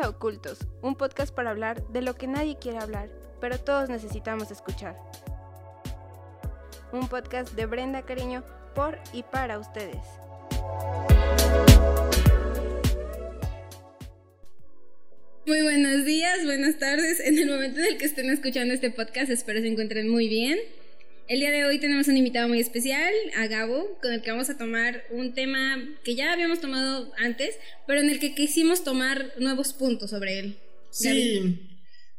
A Ocultos, un podcast para hablar de lo que nadie quiere hablar, pero todos necesitamos escuchar. Un podcast de Brenda Cariño por y para ustedes. Muy buenos días, buenas tardes. En el momento en el que estén escuchando este podcast, espero se encuentren muy bien. El día de hoy tenemos un invitado muy especial, a Gabo, con el que vamos a tomar un tema que ya habíamos tomado antes, pero en el que quisimos tomar nuevos puntos sobre él. Sí,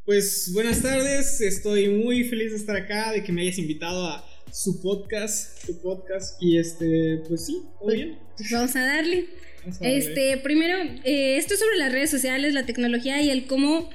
pues buenas tardes, estoy muy feliz de estar acá, de que me hayas invitado a su podcast, su podcast, y este, pues sí, todo Pues, bien. pues vamos a darle. Vamos a darle. Este, primero, eh, esto es sobre las redes sociales, la tecnología y el cómo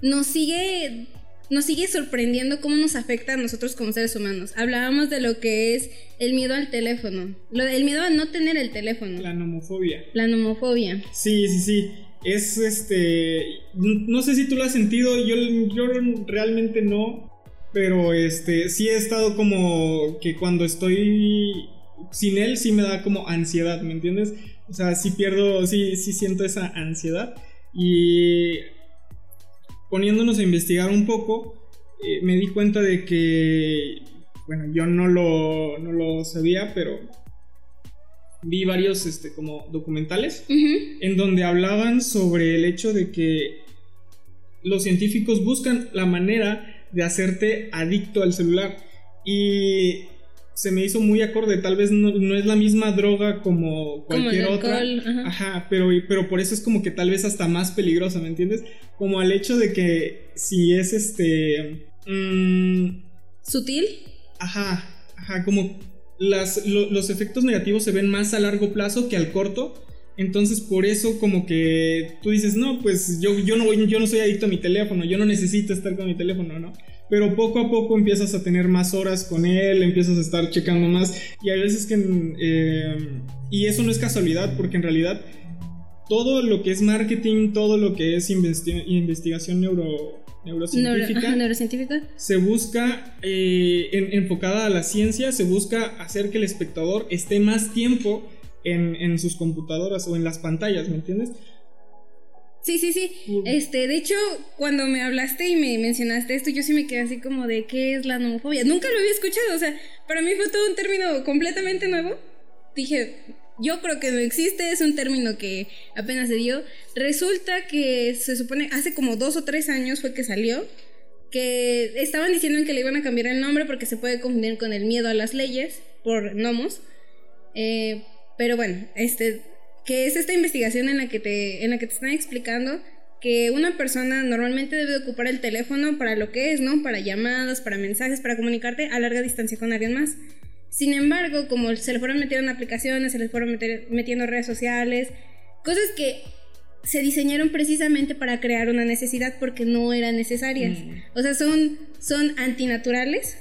nos sigue, nos sigue sorprendiendo, cómo nos afecta a nosotros como seres humanos. Hablábamos de lo que es el miedo al teléfono, lo, el miedo a no tener el teléfono, La nomofobia. la nomofobia. Sí, sí, sí. Es este. No sé si tú lo has sentido, yo, yo realmente no. Pero este. Sí he estado como. Que cuando estoy sin él, sí me da como ansiedad, ¿me entiendes? O sea, sí pierdo. Sí, sí siento esa ansiedad. Y. Poniéndonos a investigar un poco, eh, me di cuenta de que. Bueno, yo no lo, no lo sabía, pero. Vi varios este, como documentales en donde hablaban sobre el hecho de que los científicos buscan la manera de hacerte adicto al celular y se me hizo muy acorde, tal vez no, no es la misma droga como Como cualquier otra, alcohol, ajá. ajá, pero, pero por eso es como que tal vez hasta más peligrosa, ¿me entiendes? Como al hecho de que si es este... mm, ¿Sutil? Ajá, ajá, como las, lo- los efectos negativos se ven más a largo plazo que al corto. Entonces por eso como que tú dices, no, pues yo, yo, no, voy- yo no soy adicto a mi teléfono, yo no necesito estar con mi teléfono, ¿no? Pero poco a poco empiezas a tener más horas con él, empiezas a estar checando más. Y hay veces que... eh, y eso no es casualidad, porque en realidad todo lo que es marketing, todo lo que es investi- investigación neuro, Neuro, neurocientífica se busca, eh, en- enfocada a la ciencia, se busca hacer que el espectador esté más tiempo en, en sus computadoras o en las pantallas, ¿me entiendes? Sí, sí, sí. Mm. Este, de hecho, cuando me hablaste y me mencionaste esto, yo sí me quedé así como de qué es la nomofobia. Nunca lo había escuchado, o sea, para mí fue todo un término completamente nuevo. Dije, yo creo que no existe, es un término que apenas se dio. Resulta que se supone, hace como dos o tres años fue que salió, que estaban diciendo que le iban a cambiar el nombre porque se puede confundir con el miedo a las leyes por nomos. Eh, pero bueno, este, que es esta investigación en la que te, en la que te están explicando que una persona normalmente debe ocupar el teléfono para lo que es, ¿no? Para llamadas, para mensajes, para comunicarte a larga distancia con alguien más. Sin embargo, como se le fueron metiendo aplicaciones, se les fueron meter- metiendo redes sociales, cosas que se diseñaron precisamente para crear una necesidad porque no eran necesarias. Mm. O sea, son, son antinaturales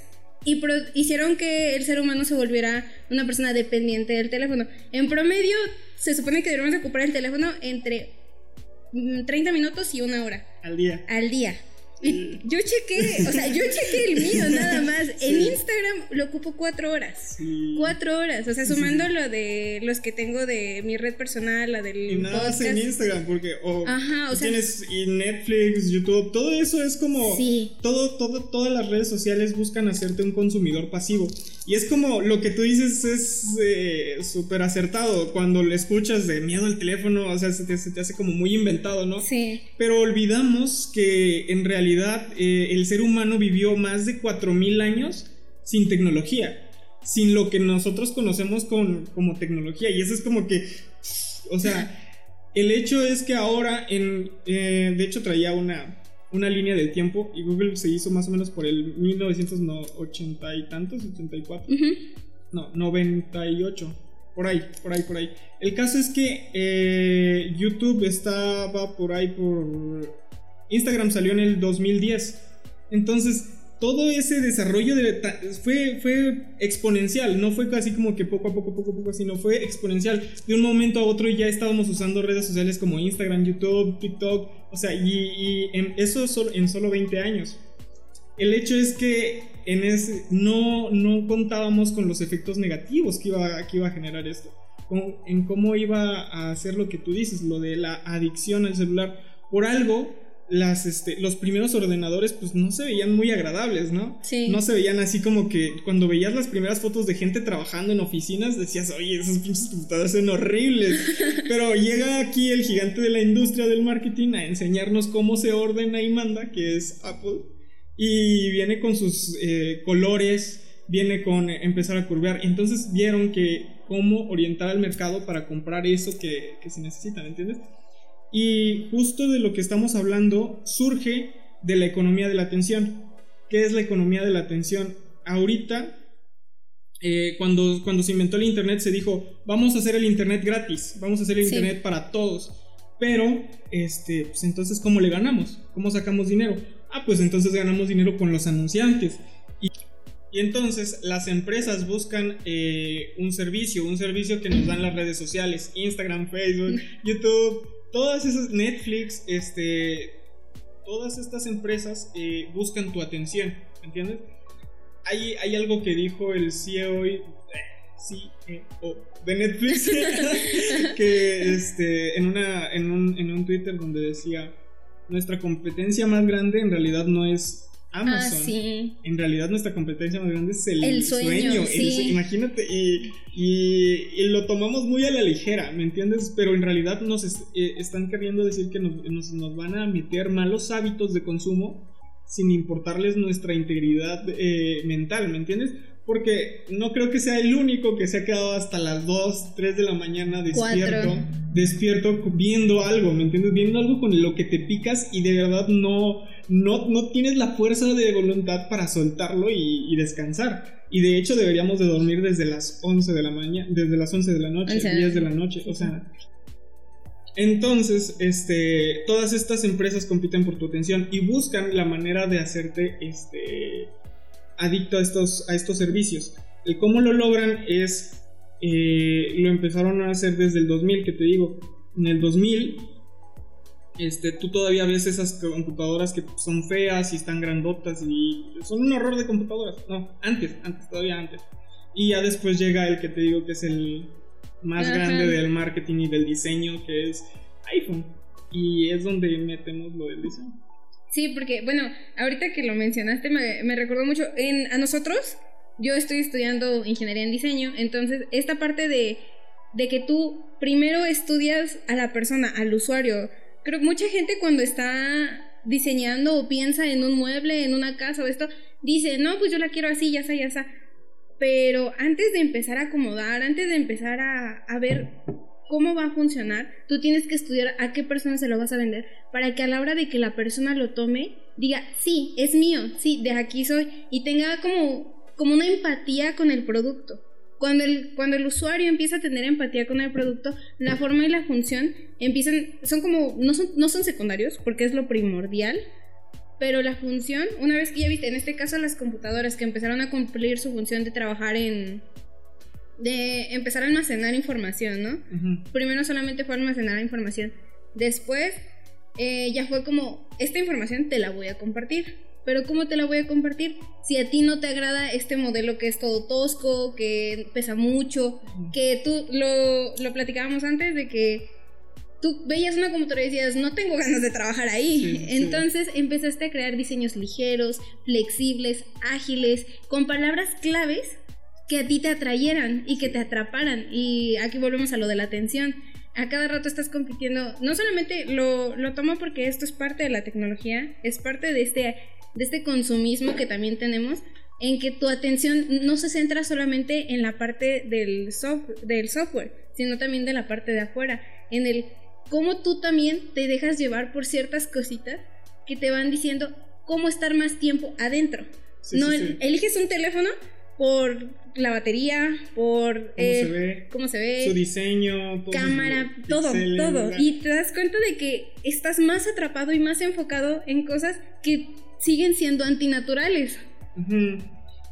y pro- hicieron que el ser humano se volviera una persona dependiente del teléfono. En promedio, se supone que debemos ocupar el teléfono entre mm, 30 minutos y una hora Al día. al día. Y yo chequé, o sea, yo chequé el mío nada más. En Sí. Instagram lo ocupo cuatro horas. Sí. Cuatro horas, o sea, sumando sí. lo de los que tengo de mi red personal, la del Y nada más podcast. en Instagram, porque o, Ajá, o tú sea- tienes y Netflix, YouTube, todo eso es como Sí. todo, todo, todas las redes sociales buscan hacerte un consumidor pasivo. Y es como lo que tú dices es eh, súper acertado. Cuando le escuchas de miedo al teléfono, o sea, se te, se te hace como muy inventado, ¿no? Sí. Pero olvidamos que en realidad eh, el ser humano vivió más de 4.000 años sin tecnología, sin lo que nosotros conocemos con, como tecnología. Y eso es como que, o sea, el hecho es que ahora, en, eh, de hecho traía una, una línea del tiempo y Google se hizo más o menos por el 1980 y tantos, 84. Ujú. No, 98. Por ahí, por ahí, por ahí. El caso es que eh, YouTube estaba por ahí por... Instagram salió en el 2010. Entonces, todo ese desarrollo de fue, fue exponencial. No fue así como que poco a poco, poco a poco, sino fue exponencial. De un momento a otro ya estábamos usando redes sociales como Instagram, YouTube, TikTok. O sea, y, eso solo, en solo 20 años. El hecho es que no, no contábamos con los efectos negativos que iba, que iba a generar esto. En cómo iba a hacer lo que tú dices, lo de la adicción al celular. por algo las, este, los primeros ordenadores pues no se veían muy agradables, ¿no? Sí. No se veían así como que cuando veías las primeras fotos de gente trabajando en oficinas decías, oye, esos pinches computadores son horribles. Pero llega aquí el gigante de la industria del marketing a enseñarnos cómo se ordena y manda, que es Apple. Y viene con sus eh, colores, viene con empezar a curvear. Entonces vieron que cómo orientar al mercado para comprar eso que, que se necesita, ¿me entiendes? Y justo de lo que estamos hablando surge de la economía de la atención. ¿Qué es la economía de la atención? Ahorita, eh, cuando, cuando se inventó el Internet, se dijo, vamos a hacer el Internet gratis, vamos a hacer el Sí. Internet para todos. Pero, este, pues entonces, ¿cómo le ganamos? ¿Cómo sacamos dinero? Ah, pues entonces ganamos dinero con los anunciantes. Y, y entonces las empresas buscan eh, un servicio, un servicio que nos dan las redes sociales, Instagram, Facebook, YouTube, todas esas, Netflix, este, todas estas empresas eh, buscan tu atención, ¿entiendes? Hay, hay algo que dijo el CEO, eh, CEO de Netflix, que este, en, una, en, un, en un Twitter donde decía, nuestra competencia más grande en realidad no es Ah, Amazon. sí. En realidad nuestra competencia más grande es el, El sueño, sí. imagínate, y, y- y lo tomamos muy a la ligera, ¿me entiendes? Pero en realidad nos es- eh, están queriendo decir que nos, nos- nos van a meter malos hábitos de consumo sin importarles nuestra integridad eh, mental, ¿me entiendes? Porque no creo que sea el único que se ha quedado hasta las 2, 3 de la mañana despierto, Cuatro. despierto viendo algo, ¿me entiendes? Viendo algo con lo que te picas y de verdad no, no, no tienes la fuerza de voluntad para soltarlo y, y descansar. Y de hecho deberíamos de dormir desde las 11 de la mañana, desde las 11 de la noche, Once. 10 de la noche, o sea... Entonces, este, todas estas empresas compiten por tu atención y buscan la manera de hacerte, este, adicto a estos, a estos servicios. El cómo lo logran es, eh, lo empezaron a hacer desde el 2000, que te digo, en el 2000, este, tú todavía ves esas computadoras que son feas y están grandotas y son un horror de computadoras. No, antes, antes, todavía antes. Y ya después llega el que te digo que es el más Ajá. grande del marketing y del diseño, que es iPhone. Y es donde metemos lo del diseño. Sí, porque, bueno, ahorita que lo mencionaste me, me recordó mucho en, a nosotros. Yo estoy estudiando ingeniería en diseño, entonces esta parte de, de que tú primero estudias a la persona, al usuario. Creo mucha gente cuando está diseñando o piensa en un mueble, en una casa o esto, dice, no, pues yo la quiero así, ya está, ya está. Pero antes de empezar a acomodar, antes de empezar a, a ver cómo va a funcionar, tú tienes que estudiar a qué persona se lo vas a vender para que a la hora de que la persona lo tome, diga, sí, es mío, sí, de aquí soy, y tenga como, como una empatía con el producto. Cuando el, cuando el usuario empieza a tener empatía con el producto, la forma y la función empiezan, son como, no son, no son secundarios, porque es lo primordial, pero la función, una vez que ya viste, en este caso las computadoras que empezaron a cumplir su función de trabajar en, de empezar a almacenar información, ¿no? Ujú. primero solamente fue almacenar información. Después eh, ya fue como, esta información te la voy a compartir. Pero ¿cómo te la voy a compartir? Si a ti no te agrada este modelo que es todo tosco, que pesa mucho, que tú lo, lo platicábamos antes de que tú veías una computadora y decías, no tengo ganas de trabajar ahí. Sí, sí. Entonces empezaste a crear diseños ligeros, flexibles, ágiles, con palabras claves que a ti te atrayeran y que te atraparan. Y aquí volvemos a lo de la atención. A cada rato estás compitiendo, no solamente lo, lo tomo porque esto es parte de la tecnología, es parte de este, de este consumismo que también tenemos, en que tu atención no se centra solamente en la parte del, soft- del software, sino también de la parte de afuera, en el cómo tú también te dejas llevar por ciertas cositas que te van diciendo cómo estar más tiempo adentro. Sí, no sí, el- sí. eliges un teléfono por la batería, por ¿Cómo eh, se ve? cómo se ve, Su diseño, cámara, todo, todo. ¿verdad? Y te das cuenta de que estás más atrapado y más enfocado en cosas que siguen siendo antinaturales. Ujú.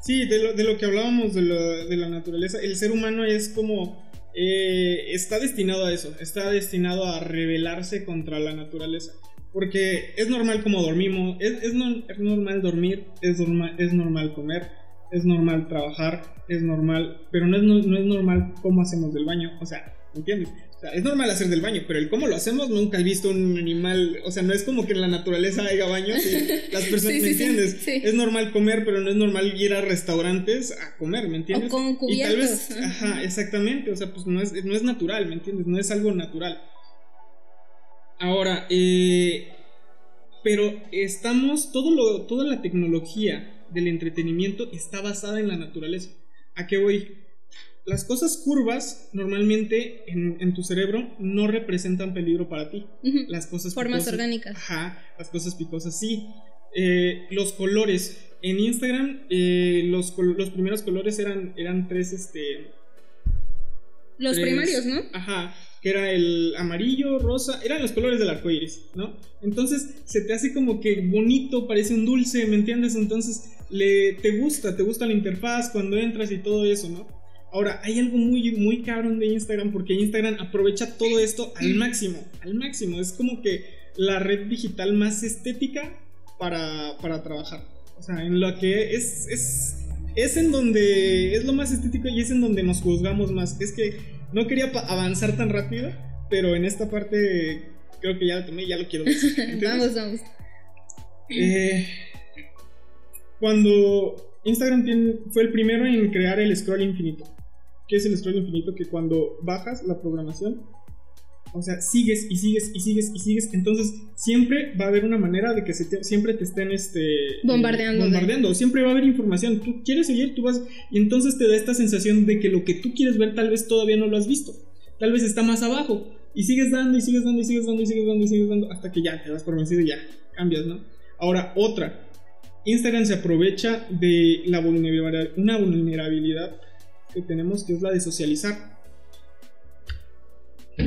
Sí, de lo, de lo que hablábamos de, lo- de la naturaleza, el ser humano es como... eh, está destinado a eso, está destinado a rebelarse contra la naturaleza. Porque es normal como dormimos, es, es, no- es normal dormir, es, norma- es normal comer, es normal trabajar, es normal, pero no es, no, no es normal cómo hacemos del baño. O sea, ¿entiendes? Es normal hacer del baño, pero el cómo lo hacemos nunca he visto un animal, o sea, no es como que en la naturaleza haya baños y las personas, ¿me entiendes? Es normal comer, pero no es normal ir a restaurantes a comer, ¿me entiendes? O con cubiertos. Y tal vez, ajá, exactamente, o sea, pues no es, no es natural, ¿me entiendes? No es algo natural. Ahora, eh, pero estamos, todo lo, toda la tecnología del entretenimiento está basada en la naturaleza. ¿A qué voy? Las cosas curvas normalmente en, tu cerebro no representan peligro para ti. Las cosas Formas orgánicas. Ajá, las cosas picosas sí. Eh, los colores. En Instagram, eh, los, los, primeros colores eran, eran tres, este... Los primarios, ¿no? Ajá que era el amarillo, rosa, eran los colores del arco iris, ¿no? Entonces se te hace como que bonito, parece un dulce, ¿me entiendes? Entonces le, te gusta, te gusta la interfaz cuando entras y todo eso, ¿no? Ahora, hay algo muy, muy cabrón de Instagram porque Instagram aprovecha todo esto al máximo, al máximo. Es como que la red digital más estética para, para trabajar. O sea, en lo que es, es, es en donde es lo más estético y es en donde nos juzgamos más. Es que no quería avanzar tan rápido, pero en esta parte creo que ya lo tomé ya lo quiero decir. vamos, vamos. Eh, cuando Instagram fue el primero en crear el scroll infinito. ¿Qué es el scroll infinito? Que cuando bajas la programación, o sea, sigues y sigues y sigues y sigues. Entonces, siempre va a haber una manera de que siempre te estén este, bombardeando. bombardeando. Siempre va a haber información. Tú quieres seguir, tú vas. Y entonces te da esta sensación de que lo que tú quieres ver, tal vez todavía no lo has visto. Tal vez está más abajo. Y sigues dando y sigues dando y sigues dando y sigues dando y sigues dando. Hasta que ya te das por vencido y ya cambias, ¿no? Ahora, otra. Instagram se aprovecha de la vulnerabilidad, una vulnerabilidad que tenemos que es la de socializar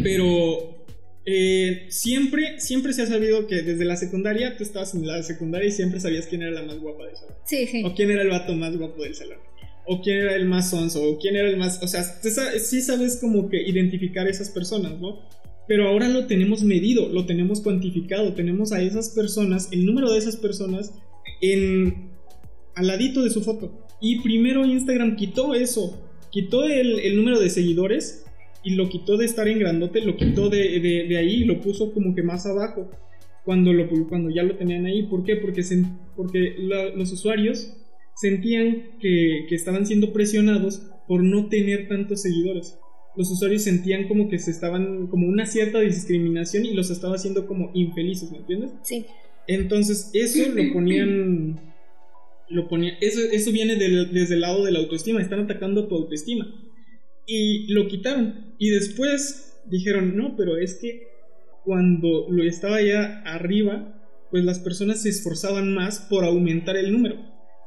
pero eh, siempre, siempre se ha sabido que desde la secundaria, tú estabas en la secundaria y siempre sabías quién era la más guapa del salón. Sí, sí. O quién era el vato más guapo del salón. O quién era el más sonso, o quién era el más... O sea, sí sabes como que identificar esas personas, ¿no? Pero ahora lo tenemos medido, lo tenemos cuantificado, tenemos a esas personas, el número de esas personas en al ladito de su foto. Y primero Instagram quitó eso, quitó el, el número de seguidores y lo quitó de estar en grandote, lo quitó de, de, ahí y lo puso como que más abajo cuando, lo, cuando ya lo tenían ahí. ¿Por qué? Porque, porque los usuarios sentían que, que, estaban siendo presionados por no tener tantos seguidores. Los usuarios sentían como que se estaban, como una cierta discriminación y los estaba haciendo como infelices, ¿me entiendes? Sí. Entonces, eso lo ponían. Lo ponía, eso, eso viene desde el lado de la autoestima, están atacando tu autoestima y lo quitaron. Y después dijeron, no, pero es que cuando lo estaba ya arriba, pues las personas se esforzaban más por aumentar el número.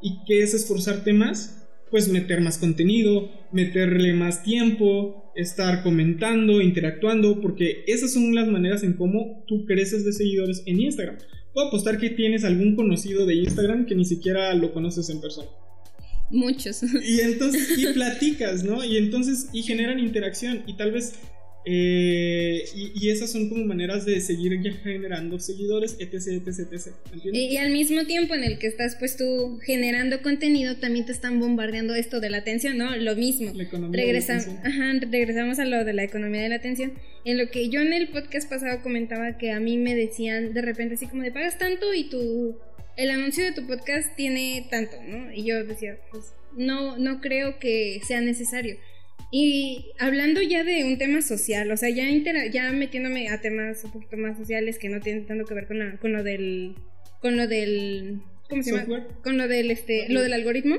¿Y qué es esforzarte más? Pues meter más contenido, meterle más tiempo, estar comentando, interactuando, porque esas son las maneras en cómo tú creces de seguidores en Instagram. Puedo apostar que tienes algún conocido de Instagram que ni siquiera lo conoces en persona. Muchos. Y entonces, y platicas, ¿no? Y entonces, y generan interacción. Y tal vez eh, y, esas son como maneras de seguir generando seguidores, etc, etc, etc. Y, al mismo tiempo en el que estás pues tú generando contenido, también te están bombardeando esto de la atención, ¿no? Lo mismo. Ajá, regresamos a lo de la economía de la atención. En lo que yo en el podcast pasado comentaba que a mí me decían de repente así como de pagas tanto y tú el anuncio de tu podcast tiene tanto, ¿no? Y yo decía, pues no, no creo que sea necesario. Y hablando ya de un tema social, o sea, ya, ya metiéndome a temas un poquito más sociales que no tienen tanto que ver con, con lo del... Con lo del... ¿Cómo se llama? Con lo del, este, lo del algoritmo.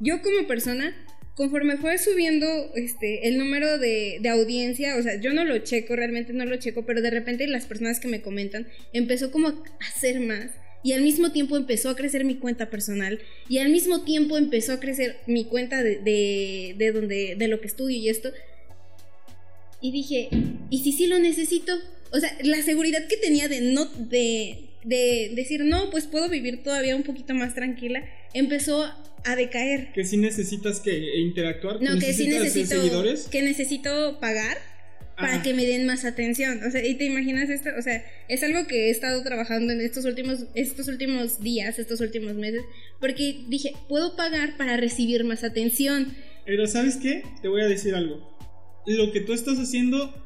Yo como persona, conforme fue subiendo este, el número de, de, audiencia, o sea, yo no lo checo, realmente no lo checo, pero de repente las personas que me comentan empezó como a hacer más y al mismo tiempo empezó a crecer mi cuenta personal y al mismo tiempo empezó a crecer mi cuenta de, de, donde, de lo que estudio y esto. Y dije, ¿y si sí lo necesito? O sea, la seguridad que tenía de no, de, de decir, no, pues puedo vivir todavía un poquito más tranquila, empezó a decaer. Que si necesitas que interactuar, no, que sí necesito, seguidores. Que necesito pagar para que me den más atención. O sea, y te imaginas esto, o sea, es algo que he estado trabajando en estos últimos, estos últimos días, estos últimos meses, porque dije, puedo pagar para recibir más atención. Pero ¿sabes qué? Te voy a decir algo. lo que tú estás haciendo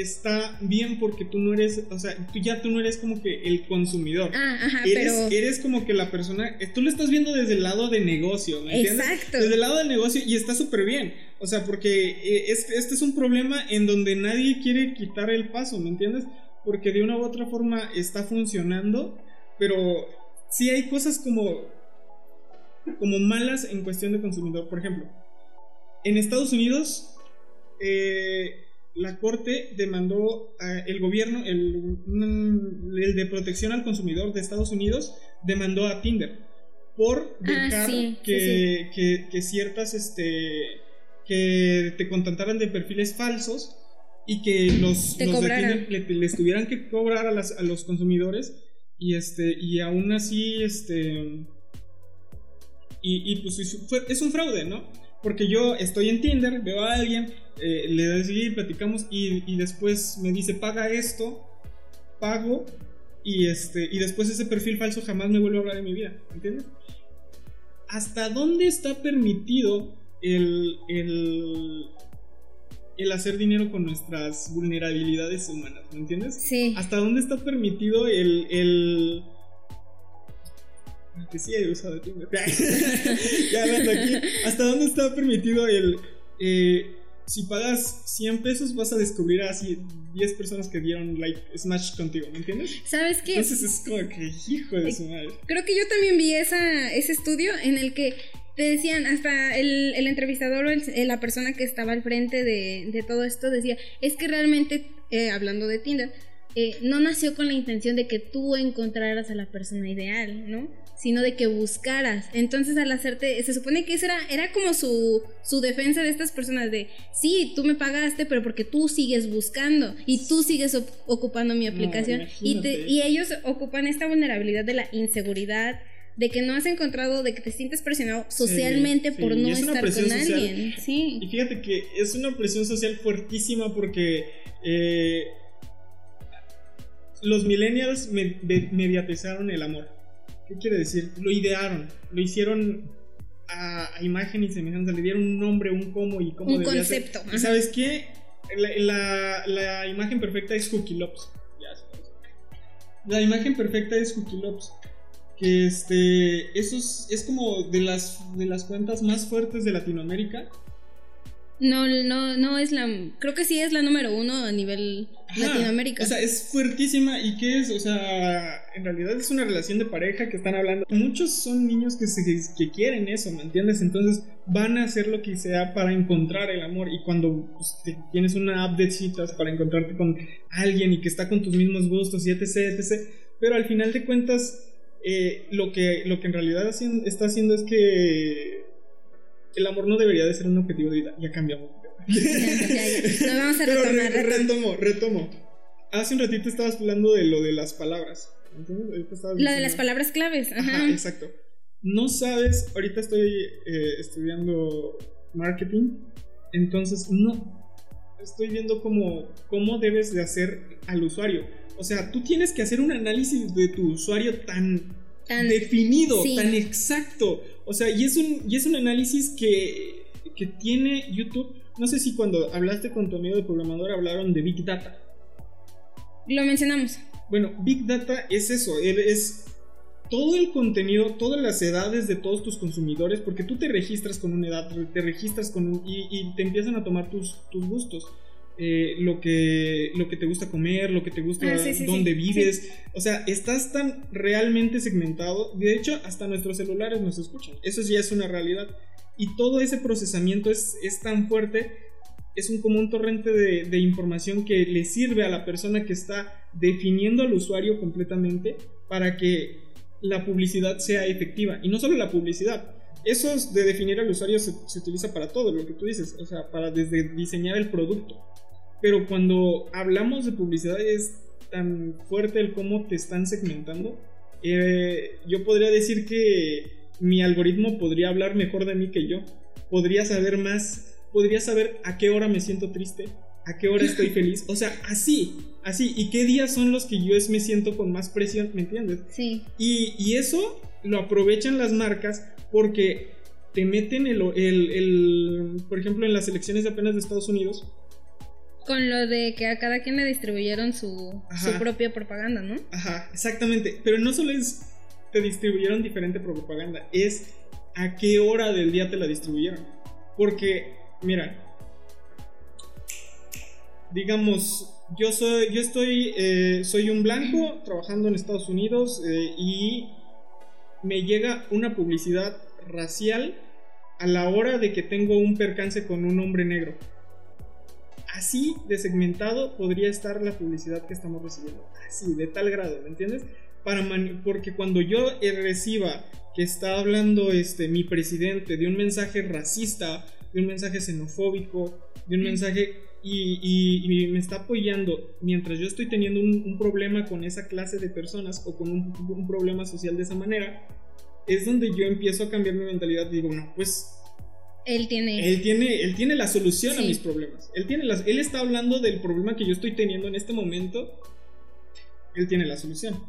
está bien porque tú no eres, o sea, tú ya tú no eres como que el consumidor. Ah, ajá, eres, pero... eres como que la persona, eh, tú lo estás viendo desde el lado de negocio, ¿me entiendes? Exacto. Desde el lado de negocio y está súper bien. O sea, porque eh, este, este es un problema en donde nadie quiere quitar el paso, ¿me entiendes? Porque de una u otra forma está funcionando, pero sí hay cosas como, como malas en cuestión de consumidor. Por ejemplo, en Estados Unidos, eh, la corte demandó el gobierno, el, el, de protección al consumidor de Estados Unidos, demandó a Tinder por Ah, dejar sí, que, que- que ciertas, este, que te contrataran de perfiles falsos y que los, los de. Tinder le- les tuvieran que cobrar a, las- a los consumidores y este y aún así este y, y, pues es un fraude, ¿no? Porque yo estoy en Tinder, veo a alguien, eh, le doy seguir, platicamos y, y después me dice paga esto, pago y este y después ese perfil falso jamás me vuelve a hablar en mi vida, ¿entiendes? ¿Hasta dónde está permitido el, el, el hacer dinero con nuestras vulnerabilidades humanas, ¿me entiendes? Sí. ¿Hasta dónde está permitido el. el... Que sí he usado Tinder. ya hablando aquí. ¿Hasta dónde está permitido el. eh, si pagas 100 pesos, vas a descubrir a así 10 personas que dieron like smash contigo, ¿me entiendes? ¿Sabes qué? Entonces es como que hijo de su madre. Creo que yo también vi esa, ese estudio en el que te decían, hasta el, el entrevistador o el- la persona que estaba al frente de, de todo esto decía, es que realmente, eh, hablando de Tinder, eh, no nació con la intención de que tú encontraras a la persona ideal, ¿no? Sino de que buscaras. Entonces al hacerte, se supone que esa era, era como su, su defensa de estas personas de, sí, tú me pagaste, pero porque tú sigues buscando y tú sigues op- ocupando mi No, aplicación y, te- y ellos ocupan esta vulnerabilidad de la inseguridad, de que no has encontrado, de que te sientes presionado socialmente sí, por no es estar con social. alguien. Sí. Y fíjate que es una presión social fuertísima porque eh, los millennials me- me- mediatizaron el amor. ¿Qué quiere decir? Lo idearon, lo hicieron a, a imagen y semejanza, le dieron un nombre, un cómo y cómo Un ser. concepto, ¿Y ajá. sabes qué? La, la- la imagen perfecta es Cookie sabes. La imagen perfecta es Cookie Loves. Que este. Eso es, es como de las, de las cuentas más fuertes de Latinoamérica. No, no, no es la. Creo que sí es la número uno a nivel Ajá, Latinoamérica. O sea, es fuertísima. ¿Y qué es? O sea, en realidad es una relación de pareja que están hablando. Muchos son niños que, se, que quieren eso, ¿me entiendes? Entonces van a hacer lo que sea para encontrar el amor. Y cuando pues, tienes una app de citas para encontrarte con alguien y que está con tus mismos gustos y etc, etc. Pero al final de cuentas, eh, lo, que, lo que en realidad está haciendo es que el amor no debería de ser un objetivo de vida. Ya cambiamos. Ya, ya, ya. Nos vamos a Pero retomar, re- retom- retomo, retomo. Hace un ratito estabas hablando de lo de las palabras. estabas Lo de las palabras claves. Ajá. Ajá, exacto. No sabes, ahorita estoy eh, estudiando marketing, entonces no estoy viendo cómo, cómo debes de hacer al usuario. O sea, tú tienes que hacer un análisis de tu usuario tan, Tan- definido, sí. tan exacto. O sea, y es un, y es un análisis que, que tiene YouTube. No sé si cuando hablaste con tu amigo de programador hablaron de Big Data. Lo mencionamos. Bueno, Big Data es eso, él es todo el contenido, todas las edades de todos tus consumidores, porque tú te registras con una edad, te registras con un, y, y te empiezan a tomar tus, tus gustos. Eh, lo, que, lo que te gusta comer, lo que te gusta, Ah, sí, sí, dónde sí, vives. O sea, estás tan realmente segmentado. De hecho, hasta nuestros celulares nos escuchan. Eso ya es una realidad. Y todo ese procesamiento es, es tan fuerte es un, como un torrente de, de información que le sirve a la persona que está definiendo al usuario completamente para que la publicidad sea efectiva. Y no solo la publicidad. Eso es de definir al usuario se, se utiliza para todo, lo que tú dices. O sea, para desde diseñar el producto. Pero cuando hablamos de publicidad es tan fuerte el cómo te están segmentando. Eh, yo podría decir que mi algoritmo podría hablar mejor de mí que yo. Podría saber más podría saber a qué hora me siento triste, a qué hora estoy feliz. O sea, así, así. ¿Y qué días son los que yo es- me siento con más presión? ¿Me entiendes? Sí. Y, y eso lo aprovechan las marcas porque te meten el, el- el- por ejemplo, en las elecciones de apenas de Estados Unidos, Con lo de que a cada quien le distribuyeron su, su propia propaganda, ¿no? Ajá, exactamente. Pero no solo es te distribuyeron diferente propaganda, es a qué hora del día te la distribuyeron. Porque, mira, digamos, yo soy, yo estoy, eh, soy un blanco trabajando en Estados Unidos eh, y me llega una publicidad racial a la hora de que tengo un percance con un hombre negro. Así de segmentado podría estar la publicidad que estamos recibiendo. Así, de tal grado, ¿me entiendes? Para porque cuando yo reciba que está hablando este, mi presidente de un mensaje racista, de un mensaje xenofóbico, de un mensaje y, me está apoyando mientras yo estoy teniendo un, problema con esa clase de personas o con un, problema social de esa manera, es donde yo empiezo a cambiar mi mentalidad y digo, no, pues... Él tiene... Él tiene, él tiene la solución a mis problemas. Él, tiene las, él está hablando del problema que yo estoy teniendo en este momento. Él tiene la solución.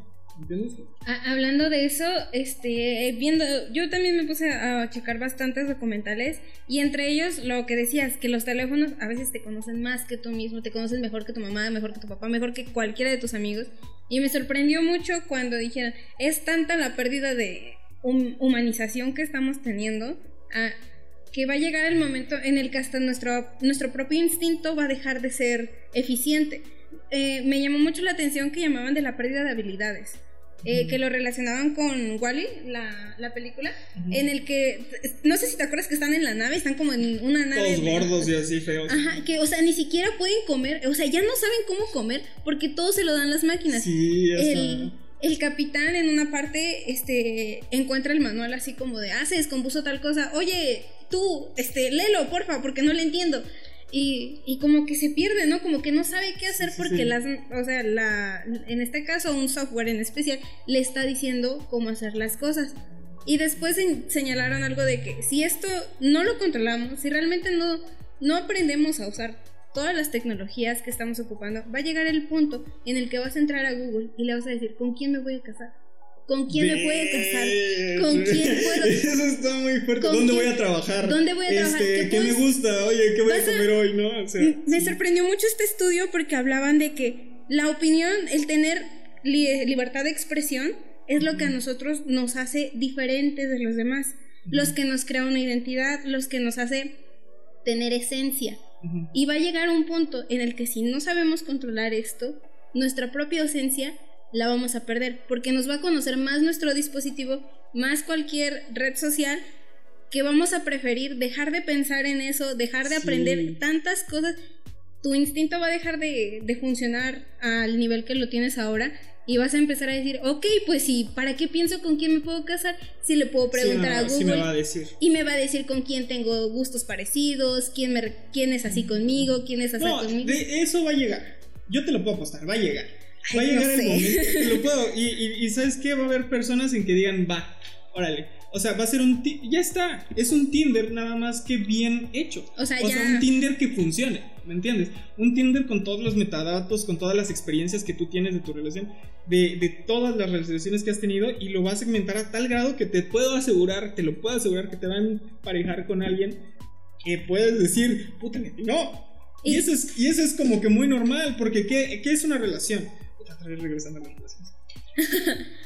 Ah, hablando de eso, este, viendo, yo también me puse a checar bastantes documentales y entre ellos lo que decías, que los teléfonos a veces te conocen más que tú mismo, te conocen mejor que tu mamá, mejor que tu papá, mejor que cualquiera de tus amigos. Y me sorprendió mucho cuando dijeron, es tanta la pérdida de humanización que estamos teniendo ah, que va a llegar el momento en el que hasta nuestro, nuestro propio instinto va a dejar de ser eficiente. Eh, me llamó mucho la atención que llamaban de la pérdida de habilidades. Eh, que lo relacionaban con Wally, la, la película, en el que, no sé si te acuerdas que están en la nave, están como en una nave. Todos gordos y así feos. Ajá, que, o sea, ni siquiera pueden comer, o sea, ya no saben cómo comer porque todo se lo dan las máquinas. Sí, el, el capitán en una parte, este, encuentra el manual así como de, ah, se descompuso tal cosa, oye, tú, este, léelo, porfa, porque no le entiendo. Y, y, como que se pierde, ¿no? Como que no sabe qué hacer porque las, o sea, la, en este caso un software en especial le está diciendo cómo hacer las cosas. Y después señalaron algo de que si esto no lo controlamos, si realmente no, no aprendemos a usar todas las tecnologías que estamos ocupando, va a llegar el punto en el que vas a entrar a Google y le vas a decir, ¿con quién me voy a casar? ¿Con quién me puede casar? ¿Con quién puedo? Eso está muy fuerte. ¿Dónde voy a trabajar? ¿Dónde voy a trabajar? Este, ¿Qué, me gusta? Oye, ¿qué voy a comer hoy? ¿No? me sorprendió mucho este estudio porque hablaban de que la opinión, el tener libertad de expresión, es lo que a nosotros nos hace diferentes de los demás. Los que nos crea una identidad, los que nos hace tener esencia. Y va a llegar un punto en el que si no sabemos controlar esto, nuestra propia esencia la vamos a perder, porque nos va a conocer más nuestro dispositivo, más cualquier red social, que vamos a preferir dejar de pensar en eso, dejar de aprender tantas cosas. Tu instinto va a dejar de, funcionar al nivel que lo tienes ahora y vas a empezar a decir, ok, pues sí, ¿para qué pienso con quién me puedo casar? Si le puedo preguntar a Google. me va a decir. Y me va a decir con quién tengo gustos parecidos, quién, me, quién es así conmigo, quién es así conmigo. De eso va a llegar. Yo te lo puedo apostar, va a llegar va a llegar el momento. Lo puedo. Y, y, ¿sabes qué? Va a haber personas en que digan, va, órale. O sea, va a ser un. Ya está. Es un Tinder nada más que bien hecho. O sea, un Tinder que funcione. ¿Me entiendes? Un Tinder con todos los metadatos, con todas las experiencias que tú tienes de tu relación, de, de todas las relaciones que has tenido, y lo va a segmentar a tal grado que te puedo asegurar, te lo puedo asegurar que te van a emparejar con alguien que puedes decir, puta, no. Y, eso es, y eso es como que muy normal, porque ¿qué, qué es una relación? regresando a las relaciones.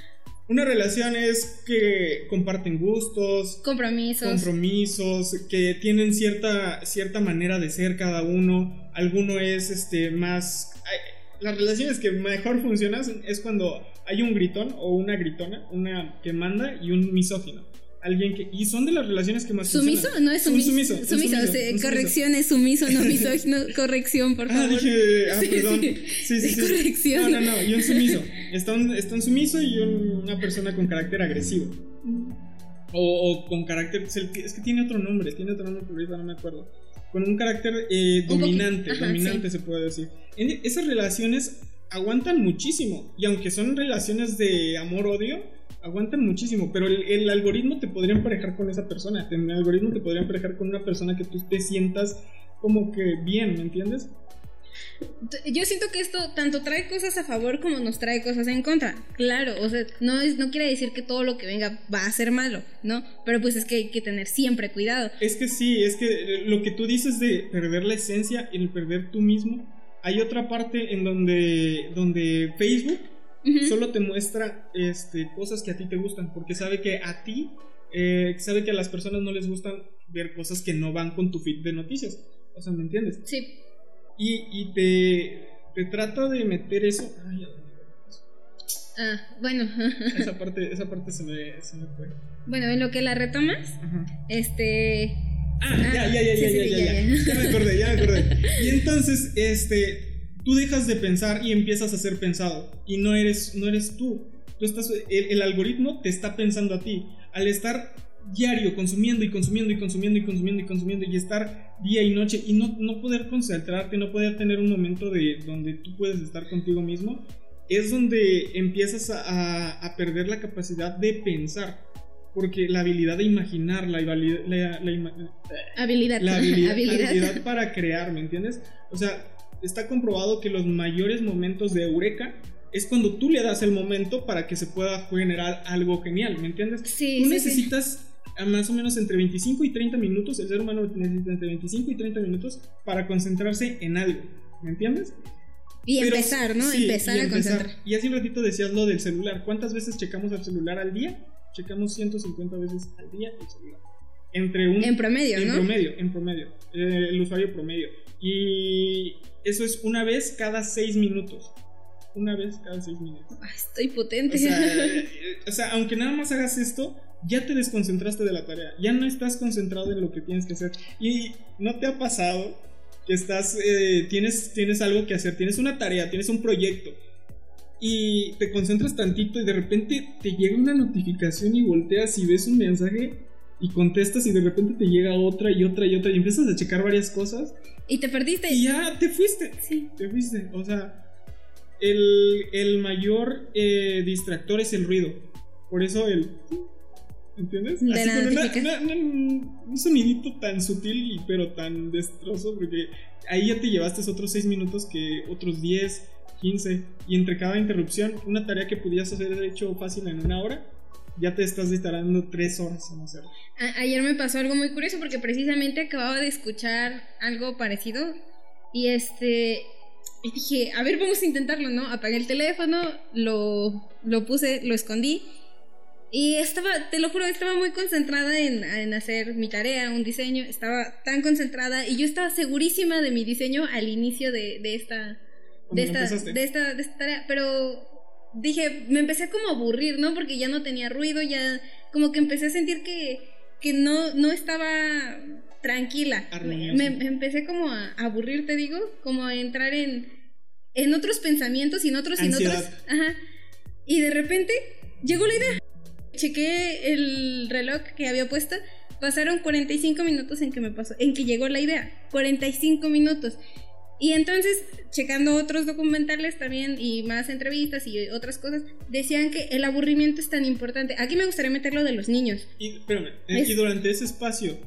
Una relación es que comparten gustos, compromisos, compromisos, que tienen cierta, cierta manera de ser cada uno. Alguno es este más. Las relaciones que mejor funcionan es cuando hay un gritón o una gritona, una que manda y un misógino alguien que. Y son de las relaciones que más. ¿Sumiso? No es sumiso. sumiso, sumiso, corrección es sumiso, no misógino. corrección, por ah, favor. Ah, dije. Ah, perdón. Sí, sí, sí. Corrección. No, no, no. Y un sumiso. Está un, está un sumiso y una persona con carácter agresivo. O, o, con carácter. Es que tiene otro nombre. Tiene otro nombre, pero ahorita no me acuerdo. Con un carácter eh, dominante. dominante se puede decir. esas relaciones aguantan muchísimo. Y aunque son relaciones de amor-odio aguantan muchísimo, pero el, algoritmo te podría emparejar con esa persona, el algoritmo te podría emparejar con una persona que tú te sientas como que bien, ¿me entiendes? yo siento que esto tanto trae cosas a favor como nos trae cosas en contra. Claro, o sea, no, es, no quiere decir que todo lo que venga va a ser malo, ¿no? Pero pues es que hay que tener siempre cuidado. Es que sí, es que lo que tú dices de perder la esencia, el perder tú mismo, hay otra parte en donde, donde Facebook Solo te muestra este, cosas que a ti te gustan, porque sabe que a ti, eh, sabe que a las personas no les gustan ver cosas que no van con tu feed de noticias. O sea, ¿me entiendes? Sí. Y, y te, te trata de meter eso. Ay, Ah, bueno. esa parte, esa parte se, me, se me fue. Bueno, en lo que la retomas, este. Ah, ah, ya, ya, ya, sí, ya, sí, ya, ya, ya, ya, ya, me acordé, ya me acordé. Y entonces, este, tú dejas de pensar y empiezas a ser pensado. Y no eres, no eres tú. Tú estás, el, el algoritmo te está pensando a ti. Al estar diario consumiendo y consumiendo y consumiendo y consumiendo y consumiendo y estar día y noche y no, no poder concentrarte, no poder tener un momento de donde tú puedes estar contigo mismo, es donde empiezas a, a perder la capacidad de pensar. Porque la habilidad de imaginar, la, la, la, habilidad. la habilidad, habilidad para crear, ¿me entiendes? O sea, está comprobado que los mayores momentos de eureka es cuando tú le das el momento para que se pueda generar algo genial, ¿me entiendes? Sí. Tú sí, necesitas más o menos entre 25 y 30 minutos, el ser humano necesita entre 25 y 30 minutos para concentrarse en algo, ¿me entiendes? Y empezar, ¿no? empezar a concentrar. Y hace un ratito decías lo del celular. ¿Cuántas veces checamos el celular al día? Checamos 150 veces al día el celular. Entre un, en promedio, en ¿no? promedio, en promedio. Eh, el usuario promedio. Y eso es una vez cada 6 minutos. Una vez cada 6 minutos. Ay, estoy potente. O sea, eh, o sea, aunque nada más hagas esto, ya te desconcentraste de la tarea, ya no estás concentrado en lo que tienes que hacer. Y no te ha pasado que estás, eh, tienes, tienes algo que hacer, tienes una tarea, tienes un proyecto y te concentras tantito y de repente te llega una notificación y volteas y ves un mensaje y contestas y de repente te llega otra y otra y otra y empiezas a checar varias cosas. Y te perdiste. Y ya te fuiste. Sí. Te fuiste. O sea, el, el mayor eh, distractor es el ruido. Por eso el ¿Entiendes? De Así con una, una- una- un sonidito tan sutil pero tan destrozo porque ahí ya te llevaste otros 6 minutos que otros 10, 15 y entre cada interrupción una tarea que pudieras hacer hecho fácil en una hora ya te estás tardando 3 horas en hacerlo. A- ayer me pasó algo muy curioso porque precisamente acababa de escuchar algo parecido y este y dije, a ver, vamos a intentarlo, ¿no? Apagué el teléfono, lo, lo puse, lo escondí y estaba, te lo juro, estaba muy concentrada en, en hacer mi tarea, un diseño, estaba tan concentrada y yo estaba segurísima de mi diseño al inicio de, de esta, de esta, de esta, de esta tarea, pero dije, me empecé como a aburrir, ¿no? Porque ya no tenía ruido, ya como que empecé a sentir que, que no, no estaba tranquila. Me, me- me empecé como a aburrir, te digo, como a entrar en, en otros pensamientos y en otros y en Ansiedad. otros. Ajá. Y de repente llegó la idea. Chequé el reloj que había puesto. Pasaron 45 minutos en que me pasó, en que llegó la idea. 45 minutos. Y entonces, checando otros documentales también y más entrevistas y otras cosas, decían que el aburrimiento es tan importante. Aquí me gustaría meter lo de los niños. Y, espérame, Es- y durante ese espacio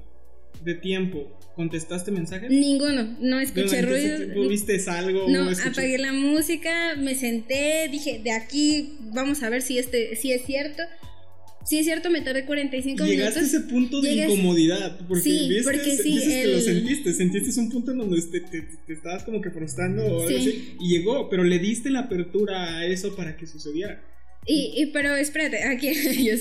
de tiempo, ¿contestaste mensajes? Ninguno, no escuché Durante ruido. ¿Viste algo? No, escuché- apagué la música, me senté, dije, de aquí vamos a ver si este si es cierto. Si es cierto, me tardé 45 Llegaste a minutos. ese punto de a- incomodidad. Porque, Sí, viste, porque sí, dices que lo sentiste. Sentiste un punto en donde te, te- te estabas como que frustrando o algo Sí. así. Y llegó, pero le diste la apertura a eso para que sucediera. Y, y- pero espérate, aquí yo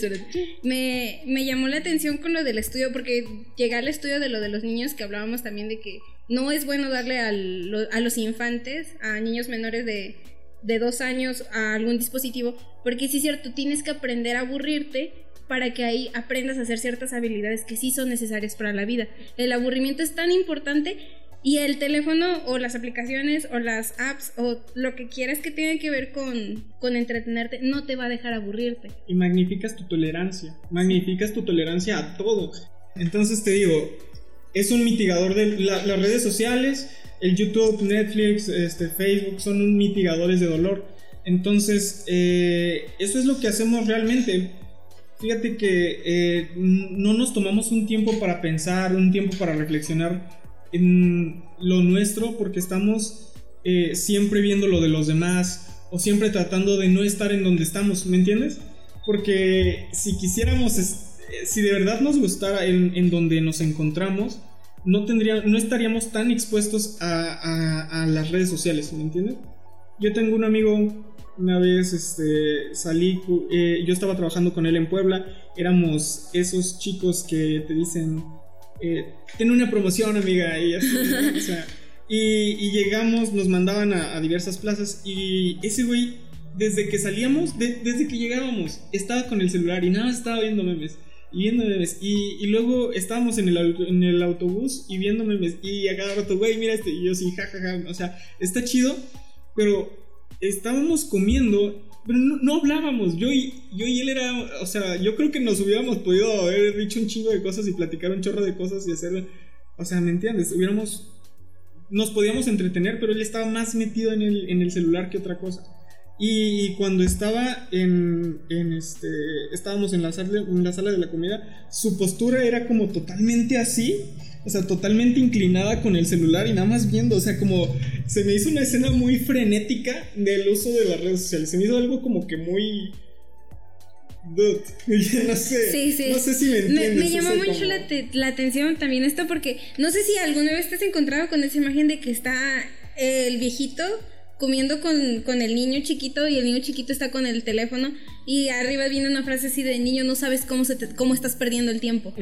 me, me llamó la atención con lo del estudio, porque llegué al estudio de lo de los niños que hablábamos también de que no es bueno darle al- lo- a los infantes, a niños menores de, de dos años, a algún dispositivo, porque sí es cierto, tienes que aprender a aburrirte para que ahí aprendas a hacer ciertas habilidades que sí son necesarias para la vida. El aburrimiento es tan importante y el teléfono o las aplicaciones o las apps o lo que quieras que tenga que ver con, con entretenerte no te va a dejar aburrirte. Y magnificas tu tolerancia. Magnificas tu tolerancia a todo. Entonces te digo, es un mitigador de la- las redes sociales, el YouTube, Netflix, este, Facebook son mitigadores de dolor. Entonces, eh, eso es lo que hacemos realmente. Fíjate que eh, no nos tomamos un tiempo para pensar, un tiempo para reflexionar en lo nuestro, porque estamos eh, siempre viendo lo de los demás o siempre tratando de no estar en donde estamos, ¿me entiendes? Porque si quisiéramos, si de verdad nos gustara en, donde nos encontramos, no, tendría, no estaríamos tan expuestos a, a las redes sociales, ¿me entiendes? Yo tengo un amigo una vez este, salí, eh, yo estaba trabajando con él en Puebla, éramos esos chicos que te dicen, eh, una promoción amiga, y, y, llegamos, nos mandaban a, diversas plazas y ese güey, desde que salíamos, desde que llegábamos, estaba con el celular y nada, estaba viendo memes. Y viendo memes. Y, luego estábamos en el, en el autobús y viendo memes. Y a cada rato, güey, mira este. Y yo sí, jajaja. O sea, está chido. Pero estábamos comiendo, pero no, hablábamos. Yo y, yo y él era, o sea, yo creo que nos hubiéramos podido haber dicho un chingo de cosas y platicar un chorro de cosas y hacer, o sea, ¿me entiendes? Hubiéramos, nos podíamos entretener, pero él estaba más metido en el, en el celular que otra cosa. Y, cuando estaba en, en, este, estábamos en la, sala, en la sala de la comida, su postura era como totalmente así o sea, totalmente inclinada con el celular y nada más viendo. O sea, como se me hizo una escena muy frenética del uso de las redes sociales. Se me hizo algo como que muy. Dude, no sé. Sí, sí. No sé si me entiendes. Me, llamó mucho la, atención también esto porque no sé si alguna vez te has encontrado con esa imagen de que está el viejito comiendo con, con, el niño chiquito y el niño chiquito está con el teléfono y arriba viene una frase así de niño no sabes cómo se cómo estás perdiendo el tiempo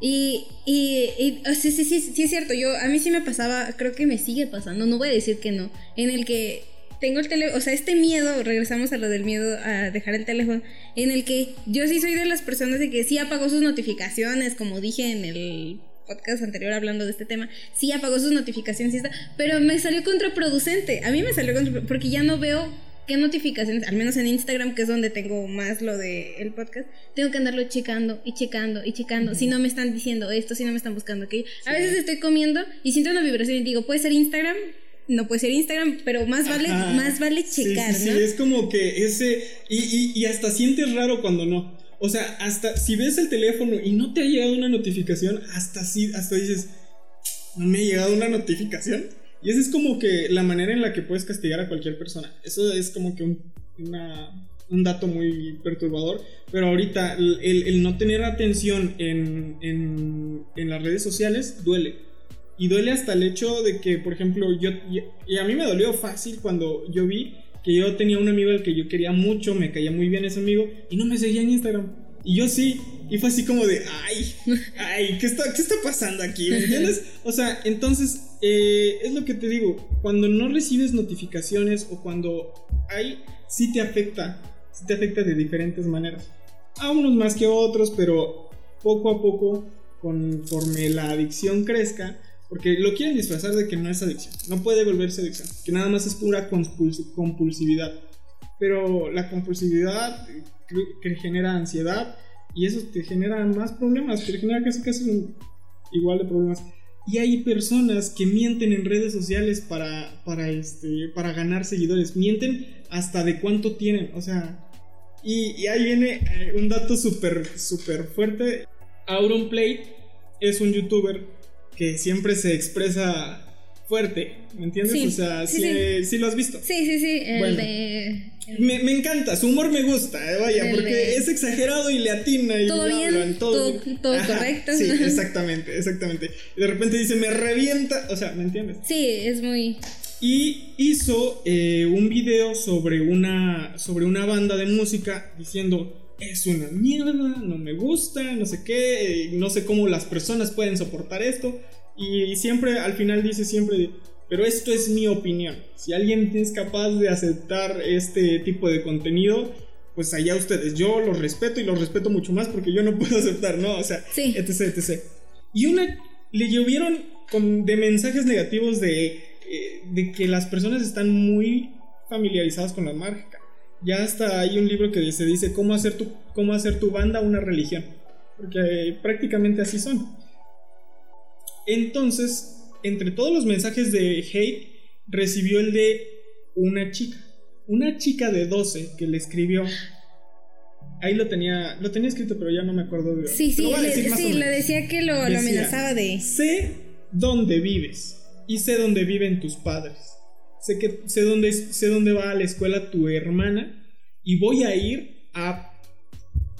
y, y, y sí, sí, sí, sí es cierto yo a mí sí me pasaba creo que me sigue pasando no voy a decir que no en el que tengo el teléfono, o sea, este miedo, regresamos a lo del miedo a dejar el teléfono, en el que yo sí soy de las personas de que sí apagó sus notificaciones, como dije en el podcast anterior hablando de este tema, sí apagó sus notificaciones, pero me salió contraproducente. A mí me salió contraproducente porque ya no veo qué notificaciones, al menos en Instagram, que es donde tengo más lo del el podcast, tengo que andarlo checando y checando y checando. Si no me están diciendo esto, si no me están buscando aquello. A veces estoy comiendo y siento una vibración y digo, puede ser Instagram, no puede ser Instagram, pero más vale, más vale checar, sí, sí, es como que ese. Y, y, y hasta sientes raro cuando no. O sea, hasta si ves el teléfono y no te ha llegado una notificación, hasta sí, hasta dices, no me ha llegado una notificación. Y esa es como que la manera en la que puedes castigar a cualquier persona. Eso es como que un, dato muy perturbador. Pero ahorita el, no tener atención en, en, las redes sociales duele. Y duele hasta el hecho de que, por ejemplo, yo... Y a mí me dolió fácil cuando yo vi que yo tenía un amigo al que yo quería mucho, me caía muy bien ese amigo y no me seguía en Instagram. Y yo sí, y fue así como de, ay, ay, ¿qué está, qué está pasando aquí? ¿Me entiendes? O sea, entonces, eh, es lo que te digo, cuando no recibes notificaciones o cuando hay, sí te afecta, sí te afecta de diferentes maneras. A unos más que a otros, pero poco a poco, conforme la adicción crezca, porque lo quieren disfrazar de que no es adicción. No puede volverse adicción. Que nada más es pura compulsividad. Pero la compulsividad que genera ansiedad y eso te genera más problemas. Te genera casi casi igual de problemas. Y hay personas que mienten en redes sociales para, para, este, para ganar seguidores. Mienten hasta de cuánto tienen. O sea, y, ahí viene eh, un dato súper, súper fuerte. Auronplay es un youtuber que siempre se expresa fuerte, ¿me entiendes? o sea, sí, lo has visto. Sí, sí, sí. El de, Me, me, encanta, su humor me gusta, eh, vaya, porque es exagerado y le atina y todo bien, todo, todo, correcto. Sí, exactamente, exactamente. Y de repente dice, me revienta, o sea, ¿me entiendes? Sí, es muy... Y hizo eh, un video sobre una, sobre una banda de música diciendo es una mierda, no me gusta, no sé qué, no sé cómo las personas pueden soportar esto. Y siempre, al final dice siempre, pero esto es mi opinión. Si alguien es capaz de aceptar este tipo de contenido, pues allá ustedes. Yo los respeto y los respeto mucho más porque yo no puedo aceptar, ¿no? O sea, etc, etc. Y una, le llovieron con, de mensajes negativos de, eh, de que las personas están muy familiarizadas con la marca ya hasta hay un libro que se dice cómo hacer tu, cómo hacer tu banda una religión. Porque prácticamente así son. Entonces, entre todos los mensajes de hate, recibió el de una chica. Una chica de 12 que le escribió. Ahí lo tenía, lo tenía escrito, pero ya no me acuerdo de. Sí, sí, le, sí, lo decía que lo, amenazaba de. Sé dónde vives y sé dónde viven tus padres sé que sé dónde, sé dónde va a la escuela tu hermana y voy a ir a,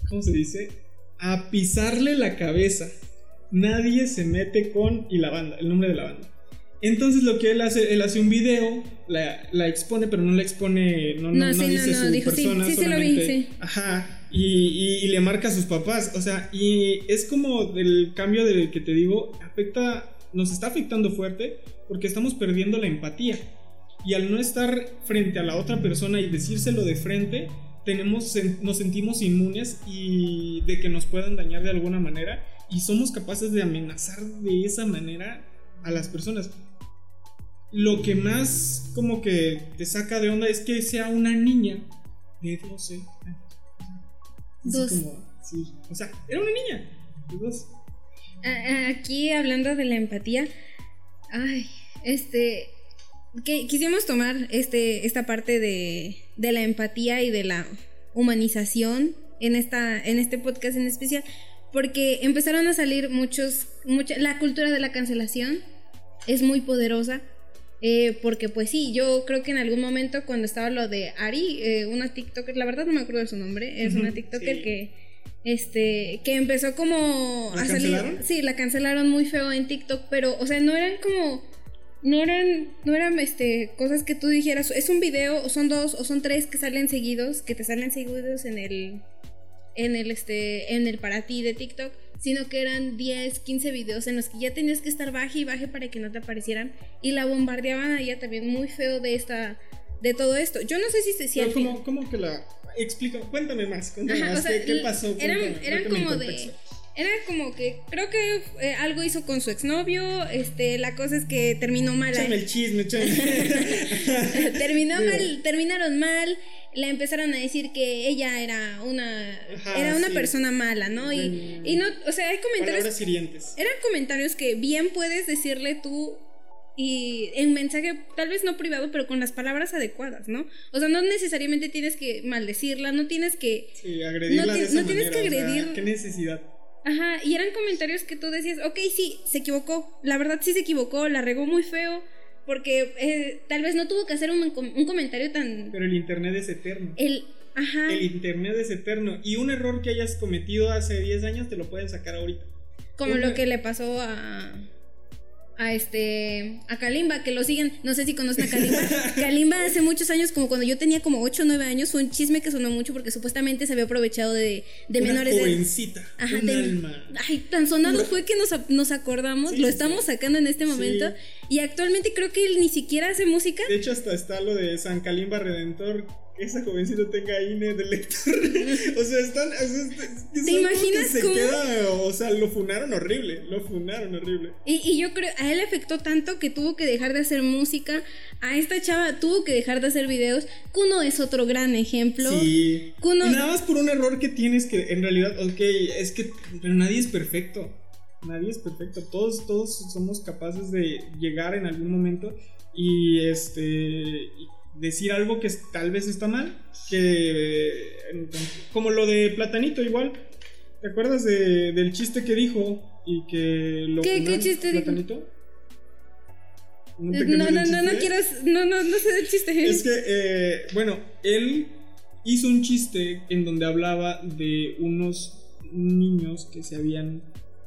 ¿cómo se dice? A pisarle la cabeza. Nadie se mete con y la banda, el nombre de la banda. Entonces lo que él hace, él hace un video, la, la expone, pero no la expone, no, no, No, sí, no, dice no, su dijo, persona, sí, sí lo vi, solamente- sí. Ajá, y, y- y le marca a sus papás, o sea, y es como el cambio de que te digo, afecta, nos está afectando fuerte porque estamos perdiendo la empatía. Y al no estar frente a la otra persona y decírselo de frente, tenemos, nos sentimos inmunes y de que nos puedan dañar de alguna manera y somos capaces de amenazar de esa manera a las personas. Lo que más como que te saca de onda es que sea una niña de 12 años. Así Dos. como- sí, o sea, era una niña de dos. Aquí hablando de la empatía, ay, este, que quisimos tomar este, esta parte de, de la empatía y de la humanización en, esta, en este podcast en especial, porque empezaron a salir muchos, mucha, la cultura de la cancelación es muy poderosa. eh, porque pues sí, yo creo que en algún momento cuando estaba lo de Ari, eh, una TikToker, la verdad no me acuerdo de su nombre, es Ujú, una TikToker sí. que este que empezó como ¿La a salir cancelaron? sí la cancelaron muy feo en TikTok pero o sea no eran como no eran no eran este cosas que tú dijeras es un video o son dos o son tres que salen seguidos que te salen seguidos en el en el este en el para ti de TikTok sino que eran 10 15 videos en los que ya tenías que estar baje y baje para que no te aparecieran y la bombardeaban a ella también muy feo de esta de todo esto yo no sé si se si Pero al fin- ¿cómo, cómo que la explica? Cuéntame más, cuéntame Ajá, más. o sea, ¿Qué, qué pasó? eran, Cuéntame, eran como de. Era como que creo que eh, algo hizo con su exnovio. Este, la cosa es que terminó mal. Échame el chisme, échame. terminó mal, terminaron mal. Le empezaron a decir que ella era una Ajá, era una sí. persona mala, ¿no? Y, Mm. y no, o sea, hay comentarios eran comentarios que bien puedes decirle tú y en mensaje, tal vez no privado, pero con las palabras adecuadas, ¿no? O sea, no necesariamente tienes que maldecirla, no tienes que Sí, agredirla No de ti- esa no tienes que manera, o sea, agredir- ¿Qué necesidad? Ajá, y eran comentarios que tú decías, ok, sí, se equivocó, la verdad sí se equivocó, la regó muy feo, porque eh, tal vez no tuvo que hacer un, un comentario tan... Pero el internet es eterno. El, ajá, El internet es eterno. Y un error que hayas cometido hace 10 años te lo pueden sacar ahorita. como una- lo que le pasó a... A este. A Kalimba, que lo siguen. No sé si conocen a Kalimba. Kalimba hace muchos años, como cuando yo tenía como 8 o 9 años, fue un chisme que sonó mucho porque supuestamente se había aprovechado de, de Una menores de. jovencita, Ajá, un de- alma. Ay, tan sonado fue que nos, nos acordamos, Sí, lo sí, estamos sí. sacando en este momento. Y actualmente creo que él ni siquiera hace música. De hecho, hasta está lo de San Calimba Redentor. Que esa jovencita tenga INE de lector. o sea, están. o sea, es- es- es ¿Te que imaginas se cómo? queda, o sea, lo funaron horrible. Lo funaron horrible. Y, y yo creo, a él le afectó tanto que tuvo que dejar de hacer música. A esta chava tuvo que dejar de hacer videos. Kuno es otro gran ejemplo. Sí. Kuno- Y nada más por un error que tienes que, en realidad, ok, es que. Pero nadie es perfecto. Nadie es perfecto. Todos, todos somos capaces de llegar en algún momento y este. y decir algo que tal vez está mal. Que. Como lo de Platanito, igual. ¿Te acuerdas de- del chiste que dijo? Y que lo. ¿Qué- chiste dijo? ¿Platanito? ¿No te No, no, no, no quiero. No, no, no sé del chiste. Es que, eh, bueno, él hizo un chiste en donde hablaba de unos niños que se habían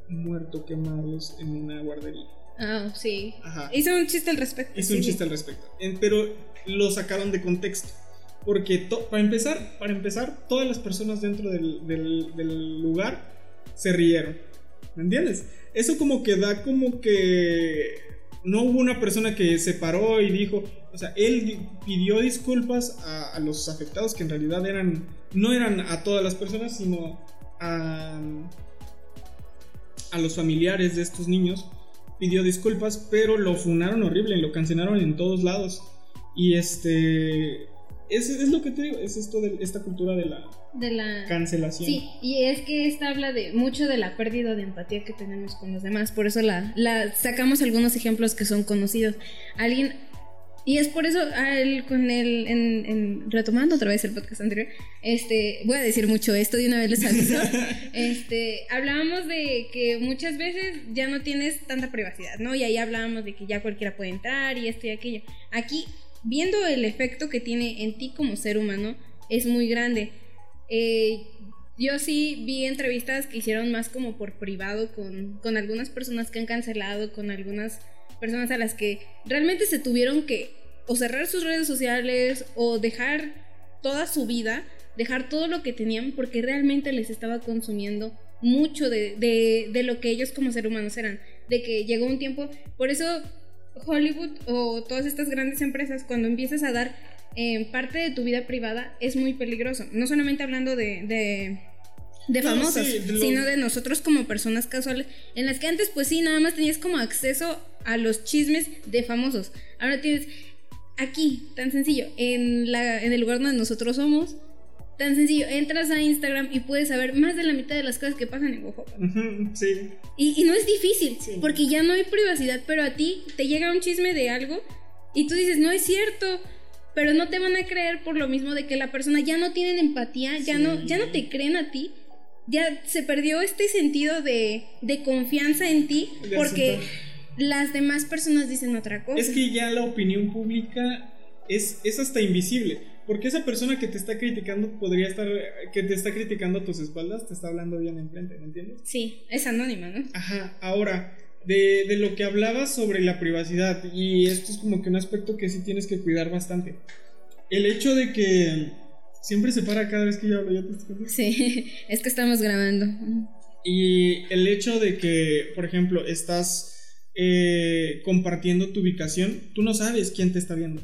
muerto quemados en una guardería. Ah, sí. Ajá. Hizo un chiste al respecto. Hizo un chiste al respecto. Pero lo sacaron de contexto. Porque to- para empezar, para empezar, todas las personas dentro del, del- del lugar se rieron. ¿Me entiendes? Eso como que da como que no hubo una persona que se paró y dijo, o sea, él di- pidió disculpas a, a los afectados que en realidad eran, no eran a todas las personas, sino a, a los familiares de estos niños. Pidió disculpas, pero lo funaron horrible, lo cancelaron en todos lados. Y este, es, es lo que te digo, es esto de esta cultura de la De la. cancelación. Sí, y es que esta habla de mucho de la pérdida de empatía que tenemos con los demás, por eso la, la sacamos algunos ejemplos que son conocidos. Alguien y es por eso al- con el en, en- retomando otra vez el podcast anterior, este voy a decir mucho esto de una vez les aviso. este hablábamos de que muchas veces ya no tienes tanta privacidad, ¿no? Y ahí hablábamos de que ya cualquiera puede entrar y esto y aquello. Aquí viendo el efecto que tiene en ti como ser humano, es muy grande. Eh, yo sí vi entrevistas que hicieron más como por privado con, con algunas personas que han cancelado, con algunas personas a las que realmente se tuvieron que o cerrar sus redes sociales o dejar toda su vida, dejar todo lo que tenían porque realmente les estaba consumiendo mucho de, de, lo que ellos como ser humanos eran. De que llegó un tiempo, por eso Hollywood o todas estas grandes empresas, cuando empiezas a dar eh, parte de tu vida privada, es muy peligroso. No solamente hablando de, de, de famosos, sino de nosotros como personas casuales, en las que antes pues sí, nada más tenías como acceso a los chismes de famosos. Ahora tienes aquí, tan sencillo, en, la, en el lugar donde nosotros somos, Tan sencillo, entras a Instagram y puedes saber más de la mitad de las cosas que pasan en Oaxaca. sí. Y, no es difícil, porque ya no hay privacidad, pero a ti te llega un chisme de algo y tú dices, no es cierto, pero no te van a creer por lo mismo de que la persona ya no tiene empatía, ya, no, ya no te creen a ti, ya se perdió este sentido de, de confianza en ti, porque las demás personas dicen otra cosa. Es que ya la opinión pública es, es hasta invisible. Porque esa persona que te está criticando podría estar, que te está criticando a tus espaldas, te está hablando bien enfrente, ¿me entiendes? Sí, es anónima, ¿no? Ajá, ahora, de, de lo que hablabas sobre la privacidad, y esto es como que un aspecto que sí tienes que cuidar bastante. El hecho de que siempre se para cada vez que yo hablo, ¿ya te Sí, es que estamos grabando. Y el hecho de que, por ejemplo, estás eh, compartiendo tu ubicación, tú no sabes quién te está viendo.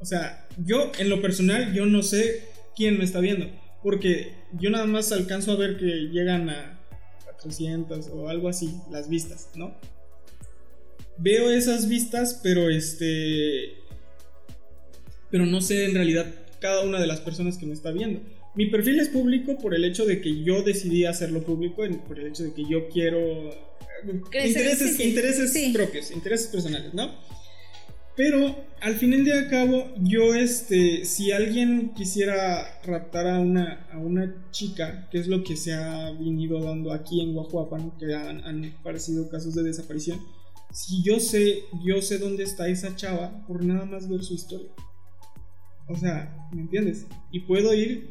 O sea, yo en lo personal, yo no sé quién me está viendo. Porque yo nada más alcanzo a ver que llegan a, 300 o algo así, las vistas, ¿no? Veo esas vistas, pero este... Pero no sé en realidad cada una de las personas que me está viendo. Mi perfil es público por el hecho de que yo decidí hacerlo público, por el hecho de que yo quiero... intereses, intereses propios, intereses personales, ¿no? Pero al final de cabo, yo, este, si alguien quisiera raptar a una, a una chica, que es lo que se ha venido dando aquí en Guajuapan, que han, han aparecido casos de desaparición, si yo sé, yo sé dónde está esa chava por nada más ver su historia. O sea, ¿me entiendes? Y puedo ir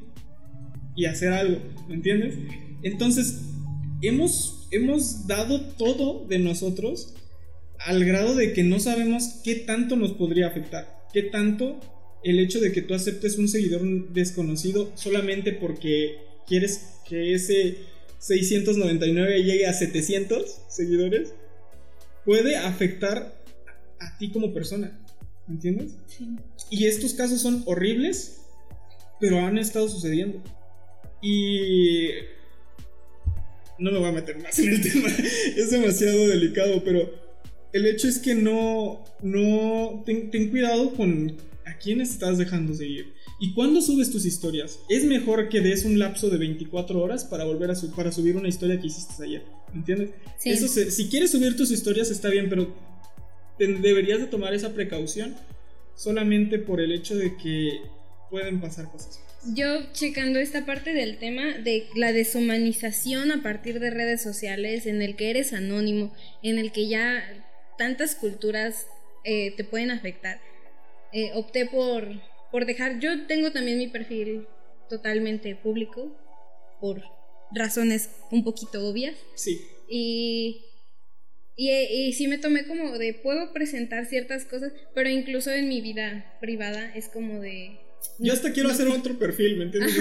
y hacer algo, ¿me entiendes? Entonces, hemos, hemos dado todo de nosotros al grado de que no sabemos qué tanto nos podría afectar, qué tanto el hecho de que tú aceptes un seguidor desconocido solamente porque quieres que ese 699 llegue a 700 seguidores, puede afectar a, ti como persona. ¿Me entiendes? Sí. Y estos casos son horribles, pero han estado sucediendo. Y no me voy a meter más en el tema, es demasiado delicado, pero el hecho es que no, no, ten, cuidado con a quiénes estás dejando seguir. ¿Y cuándo subes tus historias? Es mejor que des un lapso de 24 horas para volver a para subir una historia que hiciste ayer. ¿Entiendes? Eso si quieres subir tus historias está bien, pero deberías de tomar esa precaución solamente por el hecho de que pueden pasar cosas. Yo checando esta parte del tema de la deshumanización a partir de redes sociales, en el que eres anónimo, en el que ya tantas culturas eh, te pueden afectar. Eh, opté por, por dejar, yo tengo también mi perfil totalmente público, por razones un poquito obvias. Sí. Y, y, y, sí me tomé como de, puedo presentar ciertas cosas, pero incluso en mi vida privada es como de... Yo hasta quiero hacer otro perfil, ¿me entiendes?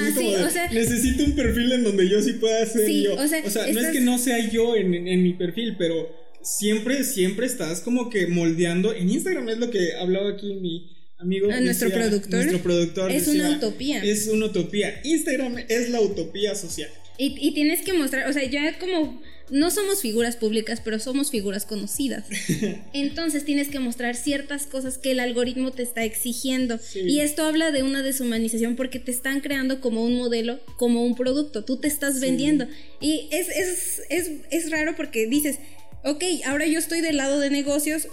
necesito un perfil en donde yo sí pueda ser yo. O sea, no es que no sea yo en, en mi perfil, pero siempre, siempre estás como que moldeando. En Instagram es lo que hablaba aquí mi amigo. A nuestro productor. Nuestro productor. Es una utopía. Es una utopía. Instagram es la utopía social. Y, y tienes que mostrar, o sea, ya como no somos figuras públicas, pero somos figuras conocidas. Entonces tienes que mostrar ciertas cosas que el algoritmo te está exigiendo. Y esto habla de una deshumanización porque te están creando como un modelo, como un producto. Tú te estás vendiendo. Y es, es, es, es raro porque dices, ok, ahora yo estoy del lado de negocios,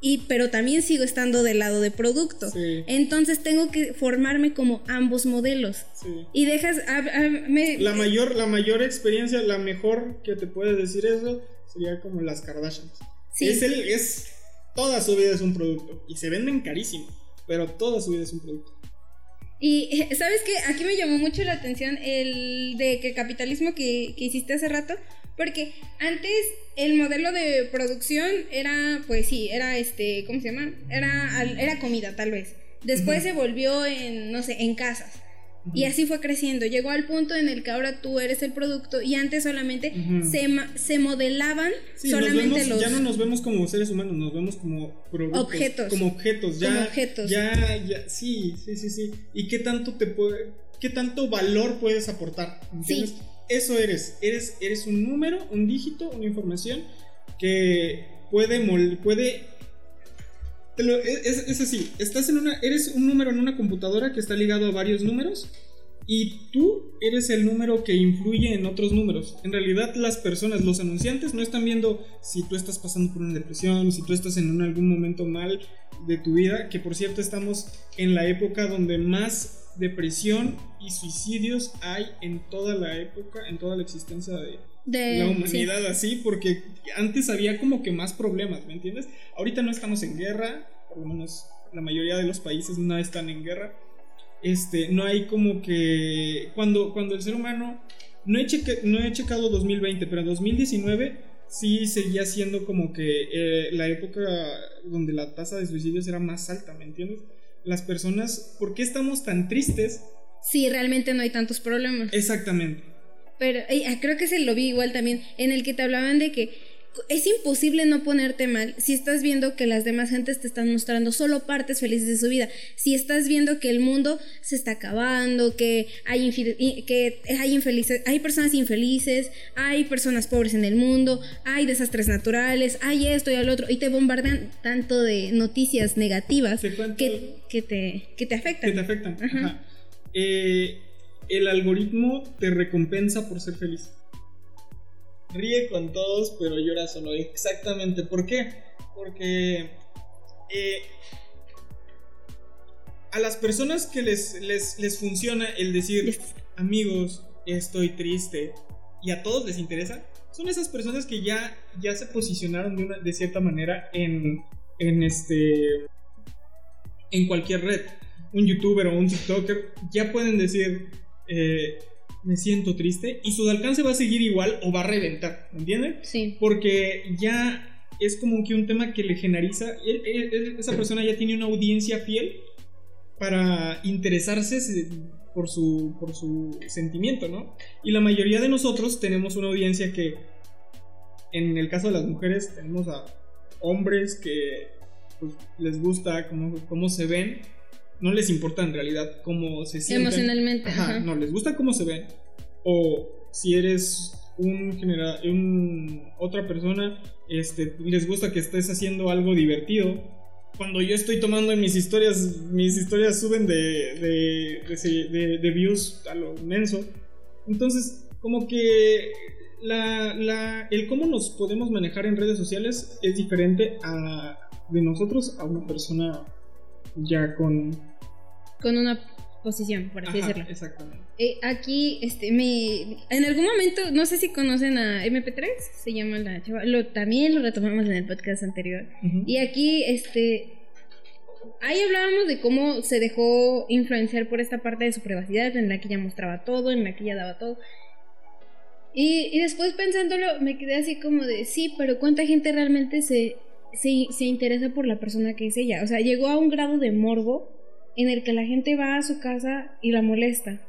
y, pero también sigo estando del lado de producto. Entonces tengo que formarme como ambos modelos. Y dejas... La, mayor, la mayor experiencia, la mejor que te puede decir eso, sería como las Kardashians. Es, el, es Toda su vida es un producto y se venden carísimo. pero toda su vida es un producto. Y sabes que aquí me llamó mucho la atención el de que capitalismo que, que hiciste hace rato, porque antes el modelo de producción era, pues sí, era este, ¿cómo se llama? Era, era comida tal vez. Después se volvió en, no sé, en casas. Y así fue creciendo. Llegó al punto en el que ahora tú eres el producto y antes solamente se, se modelaban solamente los. Ya no nos vemos como seres humanos, nos vemos como productos. Objetos. Como objetos. Ya, como objetos. Ya, ya, sí, sí, sí, sí. ¿Y qué tanto te puede. qué tanto valor puedes aportar? ¿Entiendes? Eso eres. Eres, eres un número, un dígito, una información que puede, puede es, así, estás en una, eres un número en una computadora que está ligado a varios números y tú eres el número que influye en otros números. En realidad las personas, los anunciantes no están viendo si tú estás pasando por una depresión, si tú estás en algún momento mal de tu vida, que por cierto estamos en la época donde más depresión y suicidios hay en toda la época, en toda la existencia de, la humanidad así, porque antes había como que más problemas, ¿me entiendes? Ahorita no estamos en guerra, por lo menos la mayoría de los países no están en guerra. Este, no hay como que cuando, cuando el ser humano no he, no he checado 2020, pero en 2019 sí seguía siendo como que eh, la época donde la tasa de suicidios era más alta, ¿me entiendes? Las personas, ¿por qué estamos tan tristes? Sí, realmente no hay tantos problemas. Exactamente. Pero ah, creo que se lo vi igual también, en el que te hablaban de que es imposible no ponerte mal si estás viendo que las demás gentes te están mostrando solo partes felices de su vida. Si estás viendo que el mundo se está acabando, que hay, que hay, infelices, hay personas infelices, hay personas pobres en el mundo, hay desastres naturales, hay esto y al otro, y te bombardean tanto de noticias negativas que, que, te, que te afectan. Que te afectan. Ajá. Eh, el algoritmo te recompensa por ser feliz. Ríe con todos, pero llora solo. Exactamente. ¿Por qué? Porque eh, a las personas que les, les, funciona el decir, amigos, estoy triste, y a todos les interesa, son esas personas que ya, ya se posicionaron de, una, de cierta manera en, en, este, en cualquier red. Un youtuber o un TikToker ya pueden decir, eh, me siento triste y su alcance va a seguir igual o va a reventar, ¿me entienden? Sí. Porque ya es como que un tema que le generaliza, esa persona ya tiene una audiencia fiel para interesarse por su, por su sentimiento, ¿no? Y la mayoría de nosotros tenemos una audiencia que, en el caso de las mujeres, tenemos a hombres que pues, les gusta cómo, cómo se ven no les importa en realidad cómo se sienten. Emocionalmente. Ajá, no, les gusta cómo se ven. O si eres un general, un, otra persona, este, les gusta que estés haciendo algo divertido. Cuando yo estoy tomando en mis historias, mis historias suben de, de, de, views a lo inmenso. Entonces, como que la, la, el cómo nos podemos manejar en redes sociales es diferente a, de nosotros a una persona ya con... Con una posición, por así decirlo. Exactamente. Eh, aquí, este, me... En algún momento, no sé si conocen a MP3, se llama la chava, lo, también lo retomamos en el podcast anterior. Y aquí, este... Ahí hablábamos de cómo se dejó influenciar por esta parte de su privacidad, en la que ella mostraba todo, en la que ella daba todo. Y, y después pensándolo, me quedé así como de, sí, pero ¿cuánta gente realmente se se, interesa por la persona que es ella. O sea, llegó a un grado de morbo en el que la gente va a su casa y la molesta.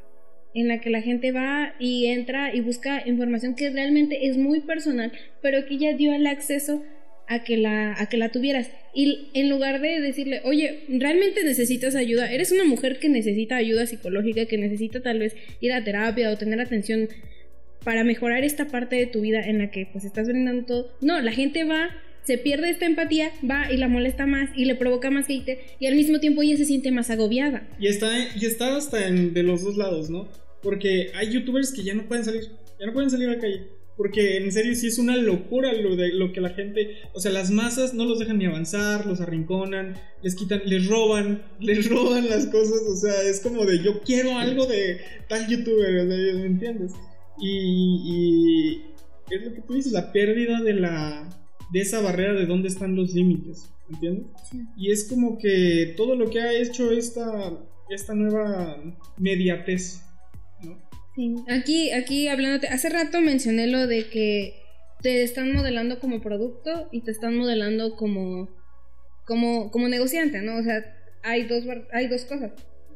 En la que la gente va y entra y busca información que realmente es muy personal, pero que ella dio el acceso a que la, a que la tuvieras. Y en lugar de decirle, oye, realmente necesitas ayuda, eres una mujer que necesita ayuda psicológica, que necesita tal vez ir a terapia o tener atención para mejorar esta parte de tu vida en la que pues estás brindando todo. No, la gente va se pierde esta empatía, va y la molesta más y le provoca más hate y al mismo tiempo ella se siente más agobiada. Y está, y está hasta en, de los dos lados, ¿no? Porque hay youtubers que ya no pueden salir, ya no pueden salir a la calle. Porque en serio sí es una locura lo de lo que la gente, o sea, las masas no los dejan ni avanzar, los arrinconan, les quitan, les roban, les roban las cosas, o sea, es como de yo quiero algo de tal youtuber, ¿me entiendes? Y, y es lo que tú dices, la pérdida de la de esa barrera de dónde están los límites, ¿entiendes? Y es como que todo lo que ha hecho esta, esta nueva mediatez, ¿no? Sí, aquí, aquí hablándote, hace rato mencioné lo de que te están modelando como producto y te están modelando como, como, como negociante, ¿no? O sea, hay dos, hay dos cosas.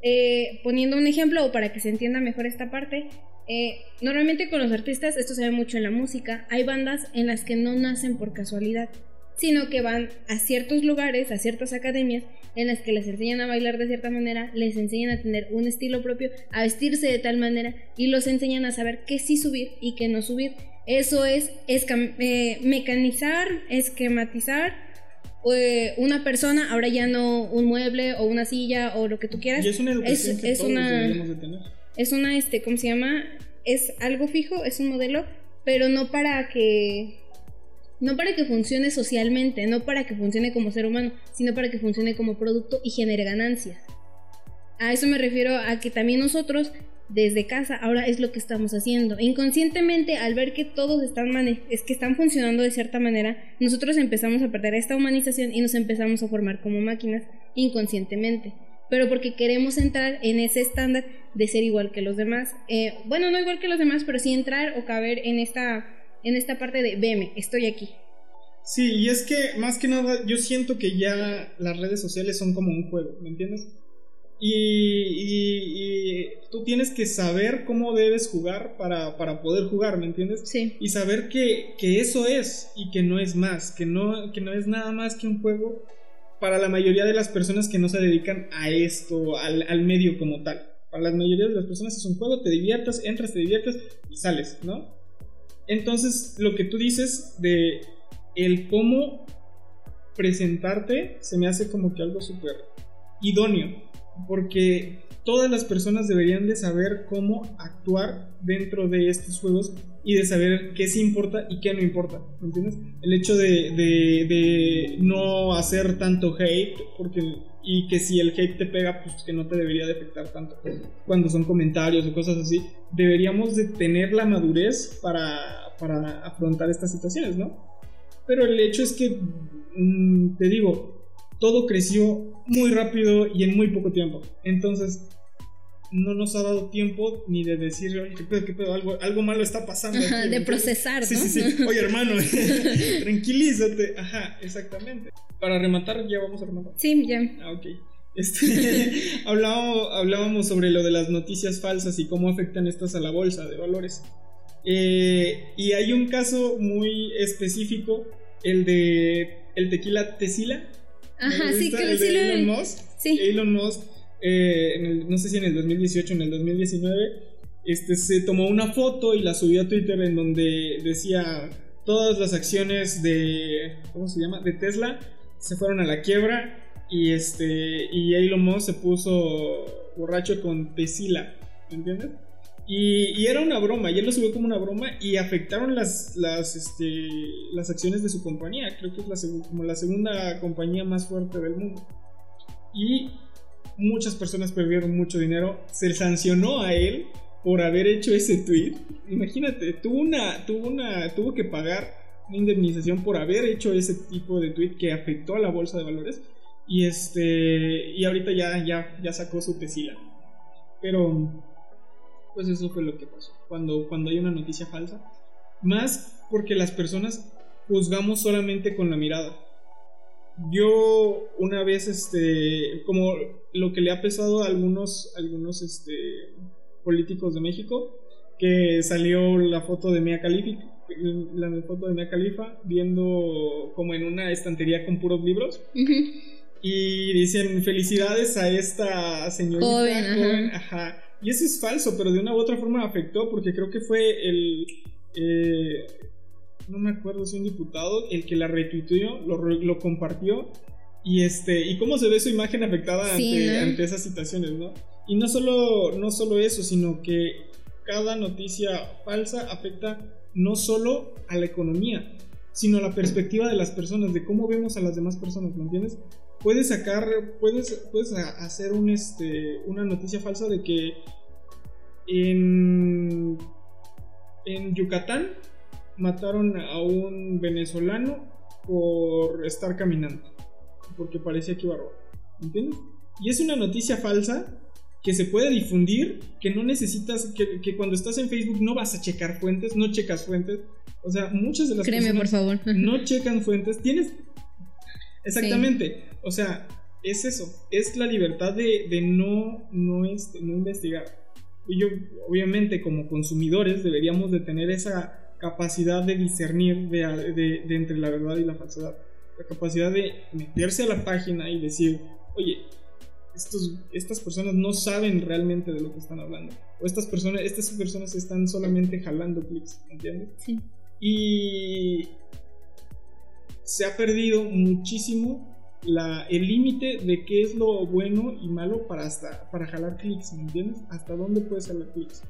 Eh, poniendo un ejemplo o para que se entienda mejor esta parte, eh, normalmente con los artistas, esto se ve mucho en la música, hay bandas en las que no nacen por casualidad, sino que van a ciertos lugares, a ciertas academias, en las que les enseñan a bailar de cierta manera, les enseñan a tener un estilo propio, a vestirse de tal manera y los enseñan a saber qué sí subir y qué no subir. Eso es eh, mecanizar, esquematizar eh, una persona, ahora ya no un mueble o una silla o lo que tú quieras. Y es una educación que todos deberíamos de tener es una, este, ¿cómo se llama? Es algo fijo, es un modelo, pero no para que no para que funcione socialmente, no para que funcione como ser humano, sino para que funcione como producto y genere ganancias. A eso me refiero a que también nosotros desde casa ahora es lo que estamos haciendo. Inconscientemente, al ver que todos están es que están funcionando de cierta manera, nosotros empezamos a perder esta humanización y nos empezamos a formar como máquinas inconscientemente pero porque queremos entrar en ese estándar de ser igual que los demás. Eh, bueno, no igual que los demás, pero sí entrar o caber en esta, en esta parte de, veme, estoy aquí. Sí, y es que más que nada yo siento que ya las redes sociales son como un juego, ¿me entiendes? Y, tú tienes que saber cómo debes jugar para, para poder jugar, ¿me entiendes? Sí. Y saber que, que, eso es y que no es más, que no, que no es nada más que un juego para la mayoría de las personas que no se dedican a esto, al, medio como tal. Para la mayoría de las personas es un juego, te diviertas, entras, te diviertes y sales, ¿no? Entonces, lo que tú dices de el cómo presentarte se me hace como que algo súper idóneo, porque todas las personas deberían de saber cómo actuar dentro de estos juegos y de saber qué sí importa y qué no importa, ¿me entiendes? El hecho de, de, no hacer tanto hate, porque y que si el hate te pega, pues que no te debería de afectar tanto cuando son comentarios o cosas así. Deberíamos de tener la madurez para, para afrontar estas situaciones, ¿no? Pero el hecho es que, mm, te digo, todo creció muy rápido y en muy poco tiempo. Entonces, no nos ha dado tiempo ni de decir, oye, qué pedo, qué pedo, algo, algo malo está pasando. Ajá, de procesar, ¿no? Sí, sí, sí. Oye, hermano, tranquilízate. Ajá, exactamente. Para rematar, ya vamos a rematar. Sí, ya. Ah, ok. Este, hablábamos, hablábamos sobre lo de las noticias falsas y cómo afectan estas a la bolsa de valores. Eh, y hay un caso muy específico, el de el tequila Tesila. Ajá, sí, que el de Elon Musk. Sí. Elon Musk eh, no sé si en el 2018 o en el 2019, este, se tomó una foto y la subió a Twitter en donde decía todas las acciones de, ¿cómo se llama? De Tesla se fueron a la quiebra y este y Elon Musk se puso borracho con Tesla, ¿me entiendes? Y, era una broma, y él lo subió como una broma y afectaron las, las, este, las acciones de su compañía. Creo que es la, como la segunda compañía más fuerte del mundo. Y muchas personas perdieron mucho dinero. Se sancionó a él por haber hecho ese tweet. Imagínate, tuvo una, tuvo una, tuvo que pagar una indemnización por haber hecho ese tipo de tweet que afectó a la bolsa de valores. Y este, y ahorita ya, ya, ya sacó su Tesila. Pero, pues eso fue lo que pasó. Cuando, cuando hay una noticia falsa. Más porque las personas juzgamos solamente con la mirada yo una vez, este, como lo que le ha pesado a algunos, algunos, este, políticos de México, que salió la foto de Mia Khalifa, la foto de Mia Khalifa, viendo como en una estantería con puros libros. Y dicen felicidades a esta señorita joven, ajá. Y eso es falso, pero de una u otra forma afectó porque creo que fue el, eh, no me acuerdo si un diputado, el que la retuiteó, lo, compartió. Y este, y cómo se ve su imagen afectada ante, esas situaciones, ¿no? Y no solo, no solo eso, sino que cada noticia falsa afecta no solo a la economía, sino a la perspectiva de las personas, de cómo vemos a las demás personas, ¿me entiendes? Puedes sacar, puedes, puedes hacer un, este, una noticia falsa de que en, en Yucatán mataron a un venezolano por estar caminando, porque parecía que iba a robar, ¿entiendes? Y es una noticia falsa que se puede difundir, que no necesitas, que, que, cuando estás en Facebook no vas a checar fuentes, no checas fuentes. O sea, muchas de las Créeme, por favor. no checan fuentes. Tienes. Exactamente. O sea, es eso. Es la libertad de, de no, no, este, no investigar. Y yo, obviamente, como consumidores, deberíamos de tener esa capacidad de discernir de, de, de entre la verdad y la falsedad. La capacidad de meterse a la página y decir, oye, estos, estas personas no saben realmente de lo que están hablando. O estas personas, estas personas están solamente jalando clics, ¿entiendes? Sí. Y se ha perdido muchísimo la, el límite de qué es lo bueno y malo para, hasta, para jalar clics, ¿me entiendes? Hasta dónde puedes jalar clics.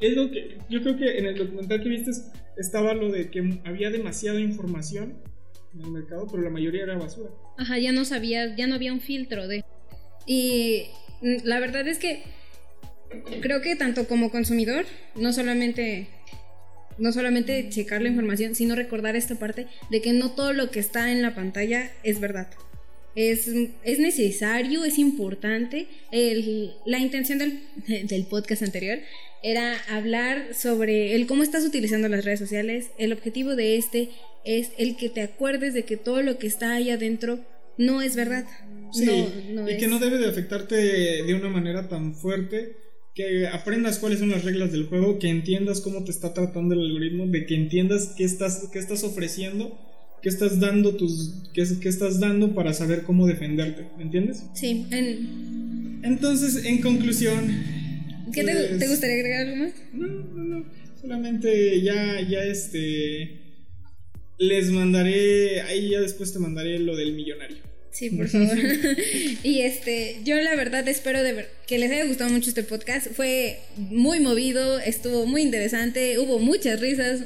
Es lo que yo creo que en el documental que viste estaba lo de que había demasiada información en el mercado, pero la mayoría era basura. Ajá, ya no sabía, ya no había un filtro de y la verdad es que creo que tanto como consumidor, no solamente no solamente checar la información, sino recordar esta parte de que no todo lo que está en la pantalla es verdad. Es, es necesario, es importante. la intención del, del, podcast anterior era hablar sobre el cómo estás utilizando las redes sociales. El objetivo de este es el que te acuerdes de que todo lo que está ahí adentro no es verdad. Sí, y que no debe de afectarte de una manera tan fuerte que aprendas cuáles son las reglas del juego, que entiendas cómo te está tratando el algoritmo, de que entiendas qué estás, qué estás ofreciendo, qué estás dando tus, qué, estás dando para saber cómo defenderte, ¿me entiendes? Sí. Entonces, en conclusión, ¿qué te, pues, gustaría agregar algo más? No, no, no. Solamente ya, ya este les mandaré, ahí ya después te mandaré lo del millonario. Sí, por favor. y este, yo la verdad espero de ver, que les haya gustado mucho este podcast. Fue muy movido, estuvo muy interesante, hubo muchas risas,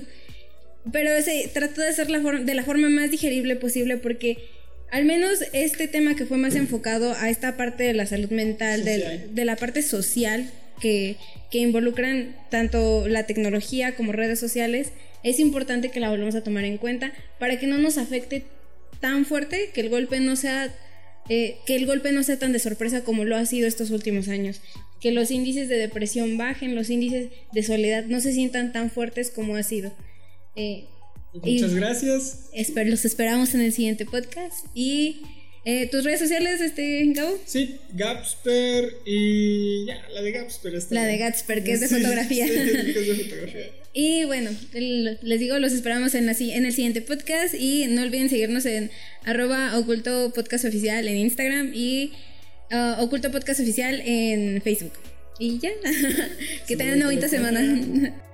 pero se trató de hacer la de la forma más digerible posible porque al menos este tema que fue más enfocado a esta parte de la salud mental, de, de, la parte social que, que involucran tanto la tecnología como redes sociales, es importante que la volvamos a tomar en cuenta para que no nos afecte tan fuerte, que el golpe no sea eh, que el golpe no sea tan de sorpresa como lo ha sido estos últimos años, que los índices de depresión bajen, los índices de soledad no se sientan tan fuertes como ha sido. Eh, Muchas gracias. los esperamos en el siguiente podcast y eh, ¿Tus redes sociales, este, Gabo? Sí, Gapsper y ya, la de Gapsper está. La de Gapsper, que es de fotografía. Sí, que es de fotografía. y bueno, les digo, los esperamos en, en el siguiente podcast y no olviden seguirnos en arroba oculto podcast oficial en Instagram y uh, oculto podcast oficial en Facebook. Y ya, que tengan una bonita semana.